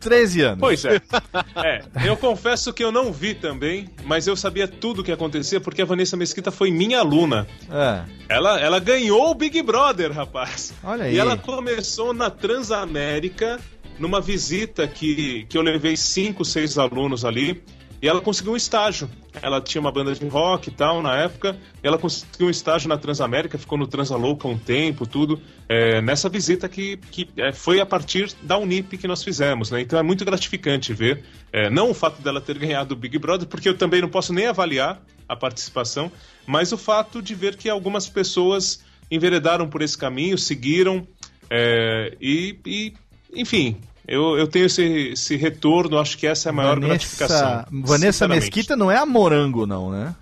13 anos. Pois é. <laughs> É, eu confesso que eu não vi também, mas eu sabia tudo o que acontecia porque a Vanessa Mesquita foi minha aluna. É. Ela, ela ganhou o Big Brother, rapaz. Olha aí. E ela começou na Transamérica, numa visita que, que eu levei cinco, seis alunos ali. E ela conseguiu um estágio. Ela tinha uma banda de rock e tal na época. Ela conseguiu um estágio na Transamérica, ficou no Transalouca um tempo, tudo. é, nessa visita que, que é, foi a partir da Unip que nós fizemos, né? Então é muito gratificante ver. é, não o fato dela ter ganhado o Big Brother, porque eu também não posso nem avaliar a participação, mas o fato de ver que algumas pessoas enveredaram por esse caminho, seguiram é, e, e, enfim, eu, eu tenho esse, esse retorno, acho que essa é a maior gratificação. Vanessa. Mesquita não é a Morango, não, né?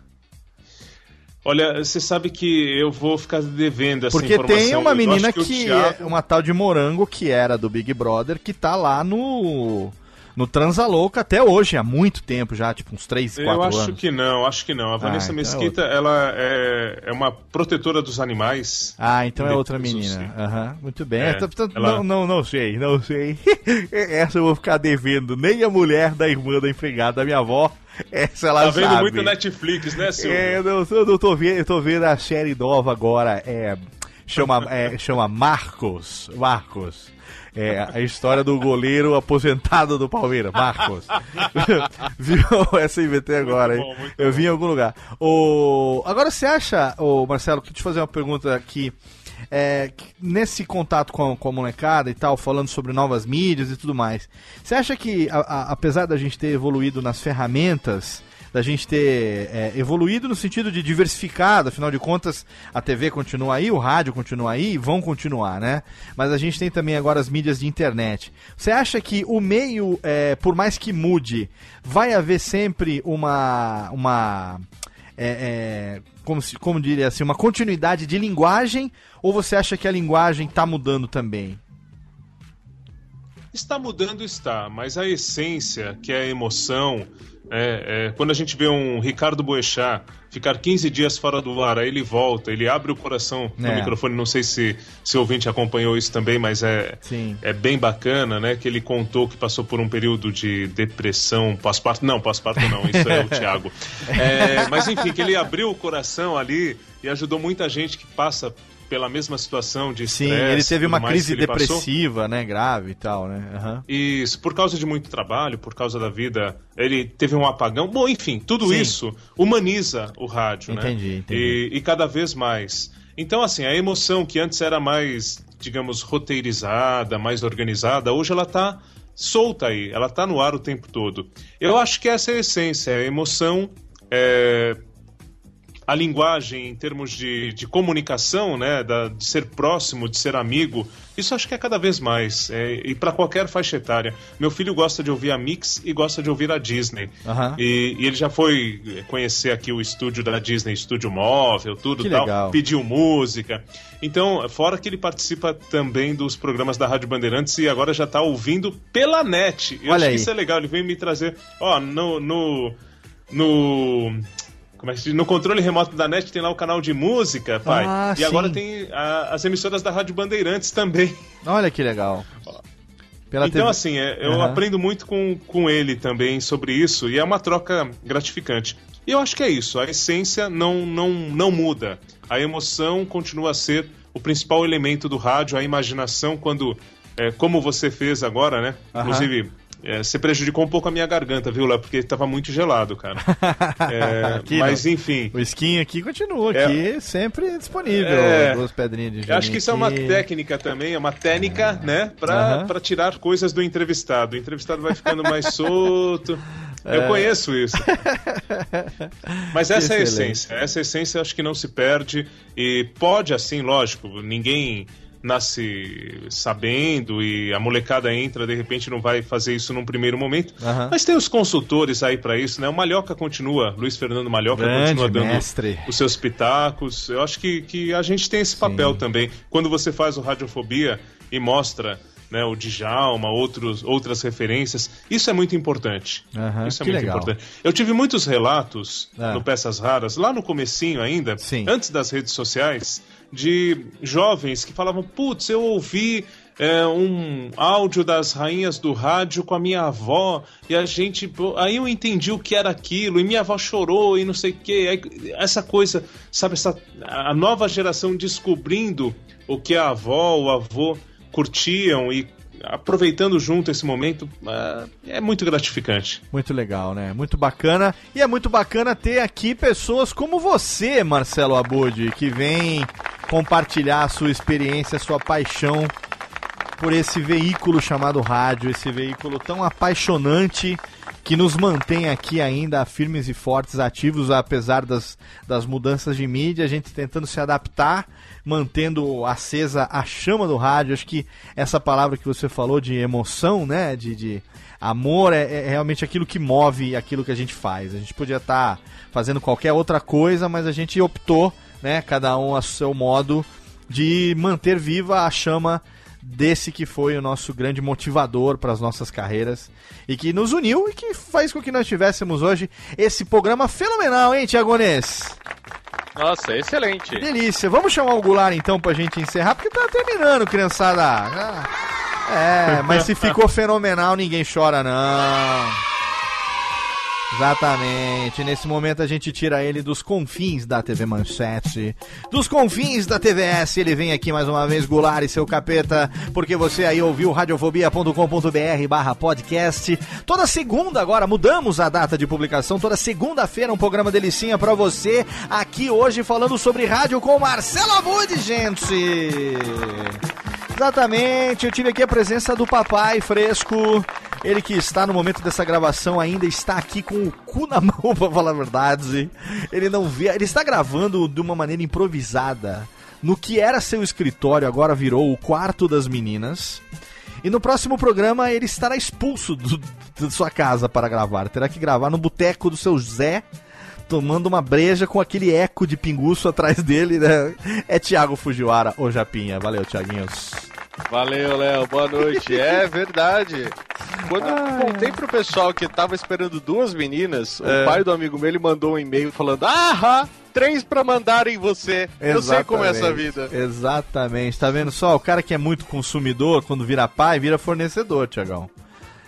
Olha, você sabe que eu vou ficar devendo essa Porque informação. tem uma Eu menina acho que, o Thiago- é uma tal de Morango que era do Big Brother que tá lá no no Transalouca até hoje, há muito tempo já, tipo uns 3, 4 Eu anos. acho que não, acho que não. A Vanessa então é Mesquita, ela é, é uma protetora dos animais. Ah, então é outra eu menina. Aham, muito bem. É, então, ela- não, não, não sei, não sei. <laughs> Essa eu vou ficar devendo. Nem a mulher da irmã da empregada da minha avó. Essa ela Tá vendo sabe. muito Netflix, né, Silvio? É, eu eu tô vendo, eu tô vendo a série nova agora. É, chama, é, chama Marcos. Marcos. É, a história do goleiro aposentado do Palmeiras, Marcos. <laughs> Viu? Essa inventei agora, hein? Eu vi em algum lugar. O... Agora você acha, ô Marcelo, que te fazer uma pergunta aqui. É, nesse contato com a, com a molecada e tal, falando sobre novas mídias e tudo mais, você acha que, a- a- apesar da gente ter evoluído nas ferramentas, da gente ter é, evoluído no sentido de diversificado, afinal de contas, a TV continua aí, o rádio continua aí e vão continuar, né? Mas a gente tem também agora as mídias de internet. Você acha que o meio, é, por mais que mude, vai haver sempre uma. uma é, é, como, se, como diria assim, uma continuidade de linguagem? Ou você acha que a linguagem está mudando também? Está mudando, está, mas a essência, que é a emoção, é, é, quando a gente vê um Ricardo Boechat ficar 15 dias fora do ar, aí ele volta, ele abre o coração no É. microfone, não sei se, se o ouvinte acompanhou isso também, mas é, Sim. é bem bacana, né? Que ele contou que passou por um período de depressão, pós-parto. Não, pós-parto não, isso é o <laughs> Thiago. É, mas enfim, que ele abriu o coração ali e ajudou muita gente que passa pela mesma situação de Sim, ele teve uma crise ele passou. depressiva, né? Grave e tal, né? Aham. Isso, por causa de muito trabalho, por causa da vida, ele teve um apagão. Bom, enfim, tudo Sim. isso humaniza o rádio, né? Entendi, entendi. E, e cada vez mais. Então, assim, a emoção que antes era mais, digamos, roteirizada, mais organizada, hoje ela tá solta aí, ela tá no ar o tempo todo. Eu acho que essa é a essência, a emoção é, a linguagem em termos de, de comunicação, né, da, de ser próximo, de ser amigo, isso acho que é cada vez mais. É, e para qualquer faixa etária. Meu filho gosta de ouvir a Mix e gosta de ouvir a Disney. Aham. E, e ele já foi conhecer aqui o estúdio da Disney, estúdio móvel, tudo Que tal. legal. Pediu música. Então, fora que ele participa também dos programas da Rádio Bandeirantes e agora já tá ouvindo pela net. Eu Olha acho aí. que isso é legal. Ele veio me trazer. Ó, no. no, no como é que se diz? No controle remoto da net tem lá o canal de música, pai. Ah, e agora sim. tem a- as emissoras da Rádio Bandeirantes também. Olha que legal. Pela então, TV assim, é, eu Aham. aprendo muito com, com ele também sobre isso e é uma troca gratificante. E eu acho que é isso, a essência não, não, não muda. A emoção continua a ser o principal elemento do rádio, a imaginação, quando, é, como você fez agora, né? Aham. Inclusive, é, você prejudicou um pouco a minha garganta, viu, Léo? Porque estava muito gelado, cara. É, <laughs> Aqui mas enfim. O skin aqui continua É. aqui, sempre disponível. É. Duas pedrinhas de acho que isso é uma aqui. técnica também, é uma técnica, né, pra, Aham. pra tirar coisas do entrevistado. O entrevistado vai ficando mais <laughs> solto. Eu É. conheço isso. <laughs> Mas essa é a Excelente. essência. Essa essência acho que não se perde. E pode, assim, lógico, ninguém nasce sabendo e a molecada entra, de repente não vai fazer isso num primeiro momento. Aham. Mas tem os consultores aí pra isso, né? O Malhoca continua, Luiz Fernando Malhoca Grande continua dando mestre. os seus pitacos. Eu acho que, que a gente tem esse papel também. Quando você faz o Radiofobia e mostra né, o Djalma, outros, outras referências, isso é muito importante. Aham, Isso é muito legal. importante. Eu tive muitos relatos Ah. no Peças Raras, lá no comecinho ainda, Sim. antes das redes sociais, de jovens que falavam, putz, eu ouvi é, um áudio das rainhas do rádio com a minha avó e a gente. Aí eu entendi o que era aquilo e minha avó chorou e não sei o que. Essa coisa, sabe, essa, a nova geração descobrindo o que a avó, o avô curtiam e aproveitando junto esse momento é, é muito gratificante. Muito legal, né? Muito bacana. E é muito bacana ter aqui pessoas como você, Marcelo Abud, que vem compartilhar a sua experiência, a sua paixão por esse veículo chamado rádio, esse veículo tão apaixonante que nos mantém aqui ainda firmes e fortes, ativos, apesar das, das mudanças de mídia, a gente tentando se adaptar, mantendo acesa a chama do rádio. Acho que essa palavra que você falou de emoção, né? De, de amor, é, é realmente aquilo que move aquilo que a gente faz. A gente podia estar fazendo qualquer outra coisa, mas a gente optou, né? Cada um a seu modo, de manter viva a chama desse que foi o nosso grande motivador para as nossas carreiras e que nos uniu e que faz com que nós tivéssemos hoje esse programa fenomenal, hein, Tiago Nes? Nossa, excelente. Delícia. Vamos chamar o Goulart então pra gente encerrar, porque tá terminando, criançada. Ah, É, mas se ficou fenomenal, ninguém chora, não. Exatamente. Nesse momento a gente tira ele dos confins da TV Manchete, dos confins da TVS. Ele vem aqui mais uma vez, Goulart e seu capeta, porque você aí ouviu radiofobia.com.br barra podcast. Toda segunda agora, mudamos a data de publicação. Toda segunda-feira um programa delicinha pra você. Aqui hoje falando sobre rádio com Marcelo Abud, gente. Exatamente, eu tive aqui a presença do papai fresco. Ele que está no momento dessa gravação ainda está aqui com o cu na <laughs> mão, pra falar a verdade. Ele não vê, ele está gravando de uma maneira improvisada. No que era seu escritório, agora virou o quarto das meninas. E no próximo programa ele estará expulso da sua casa para gravar. Terá que gravar no boteco do seu Zé, tomando uma breja com aquele eco de pinguço atrás dele. Né? É Thiago Fujiwara, ô Japinha. Valeu, Thiaguinhos. Valeu, Léo. Boa noite. <laughs> É verdade. Quando eu contei pro pessoal que tava esperando duas meninas, É. o pai do amigo meu ele mandou um e-mail falando: Ah, três pra mandar em você. Eu sei como é essa vida. Exatamente. Tá vendo só? O cara que é muito consumidor, quando vira pai, vira fornecedor, Tiagão.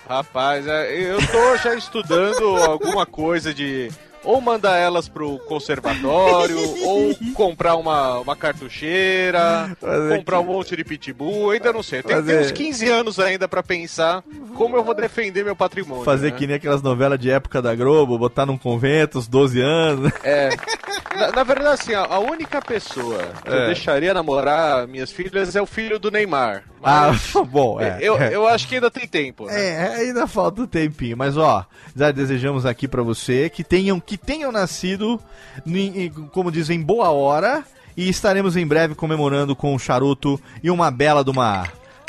Rapaz, é, eu tô já estudando <laughs> alguma coisa de ou mandar elas pro conservatório, <laughs> ou comprar uma, uma cartucheira, Fazer comprar um que- monte de pitbull, ainda não sei. Tem, Fazer- uns 15 anos ainda pra pensar como eu vou defender meu patrimônio. Fazer né? que nem aquelas novelas de época da Globo, botar num convento, os 12 anos. É. <laughs> Na, na verdade, assim, a, única pessoa que É. eu deixaria namorar minhas filhas é o filho do Neymar. Ah, Mas <laughs> bom, é. eu, <laughs> eu acho que ainda tem tempo. né? É, ainda falta um tempinho, mas ó, já desejamos aqui pra você que tenham que tenham nascido, como dizem, boa hora e estaremos em breve comemorando com um charuto e uma bela de uma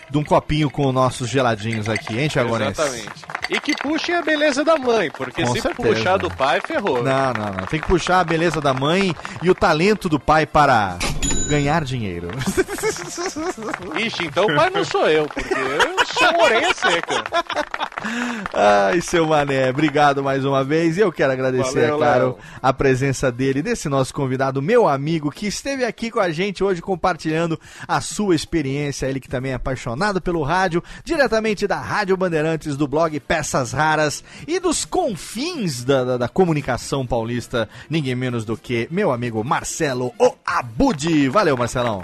de um copinho com nossos geladinhos aqui, hein, Thiagonense? Exatamente. E que puxem a beleza da mãe, porque Com se certeza. puxar do pai, ferrou. Não, não, não. Tem que puxar a beleza da mãe e o talento do pai para ganhar dinheiro. <laughs> Ixi, então pai não sou eu, porque eu sou orelha seca. Ai, seu Mané, obrigado mais uma vez. E eu quero agradecer, Valeu, é claro, Léo. a presença dele, desse nosso convidado, meu amigo, que esteve aqui com a gente hoje compartilhando a sua experiência. Ele que também é apaixonado pelo rádio, diretamente da Rádio Bandeirantes, do blog Peças Raras e dos confins da, da, da comunicação paulista, ninguém menos do que meu amigo Marcelo O Abudi. Valeu, Marcelão.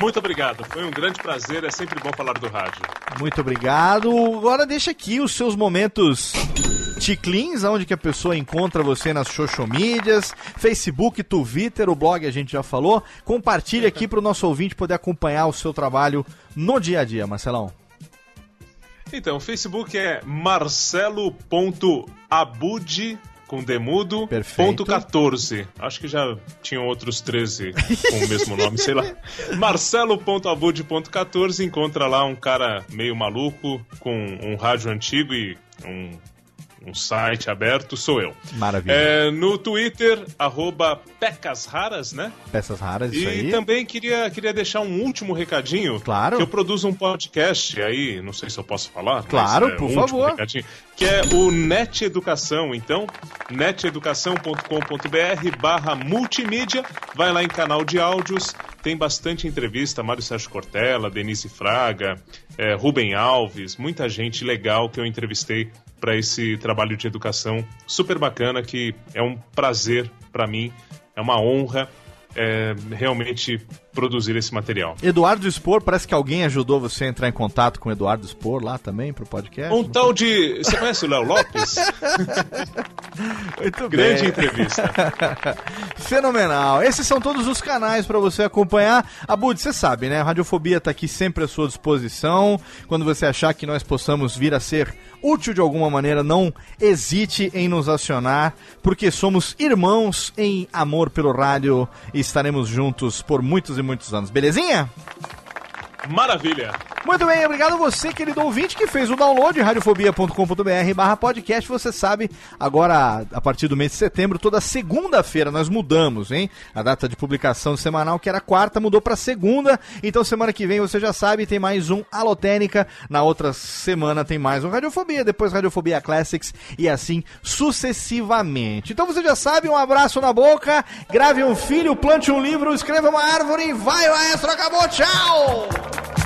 Muito obrigado, foi um grande prazer, é sempre bom falar do rádio. Muito obrigado. Agora deixa aqui os seus momentos ticlins, onde que a pessoa encontra você nas social mídias, Facebook, Twitter, o blog a gente já falou. Compartilhe aqui para o nosso ouvinte poder acompanhar o seu trabalho no dia a dia, Marcelão. Então, o Facebook é marcelo.abud com demudo, Perfeito. ponto 14. Acho que já tinham outros 13 com o mesmo nome, sei lá. <laughs> Marcelo.abud.14 encontra lá um cara meio maluco com um rádio antigo e um, um site aberto, sou eu. Maravilha. É, no Twitter, arroba Pecas Raras, né? Peças raras, isso E aí. também queria, queria deixar um último recadinho. Claro. Que eu produzo um podcast aí, não sei se eu posso falar. mas Claro, é, por um favor. recadinho, que é o Net Educação. Então, neteducação.com.br barra multimídia. Vai lá em canal de áudios. Tem bastante entrevista. Mário Sérgio Cortella, Denise Fraga, é, Rubem Alves, muita gente legal que eu entrevistei para esse trabalho de educação super bacana que é um prazer para mim, é uma honra é, realmente produzir esse material. Eduardo Spor, parece que alguém ajudou você a entrar em contato com o Eduardo Spor lá também pro podcast. Um tal de. Você conhece o Léo Lopes? <laughs> Muito Grande bem. entrevista. <laughs> Fenomenal. Esses são todos os canais para você acompanhar. Abud, você sabe, né? A Radiofobia tá aqui sempre à sua disposição. Quando você achar que nós possamos vir a ser útil de alguma maneira, não hesite em nos acionar, porque somos irmãos em amor pelo rádio e estaremos juntos por muitos e muitos anos. Belezinha? Maravilha. Muito bem, obrigado a você, querido ouvinte, que fez o download radiofobia.com.br barra podcast. Você sabe, agora, a partir do mês de setembro, toda segunda-feira nós mudamos, hein? A data de publicação semanal, que era quarta, mudou para segunda. Então, semana que vem, você já sabe, tem mais um Alotênica. Na outra semana tem mais um Radiofobia, depois Radiofobia Classics e assim sucessivamente. Então, você já sabe, um abraço na boca, grave um filho, plante um livro, escreva uma árvore e vai, maestro, acabou, tchau! Thank you.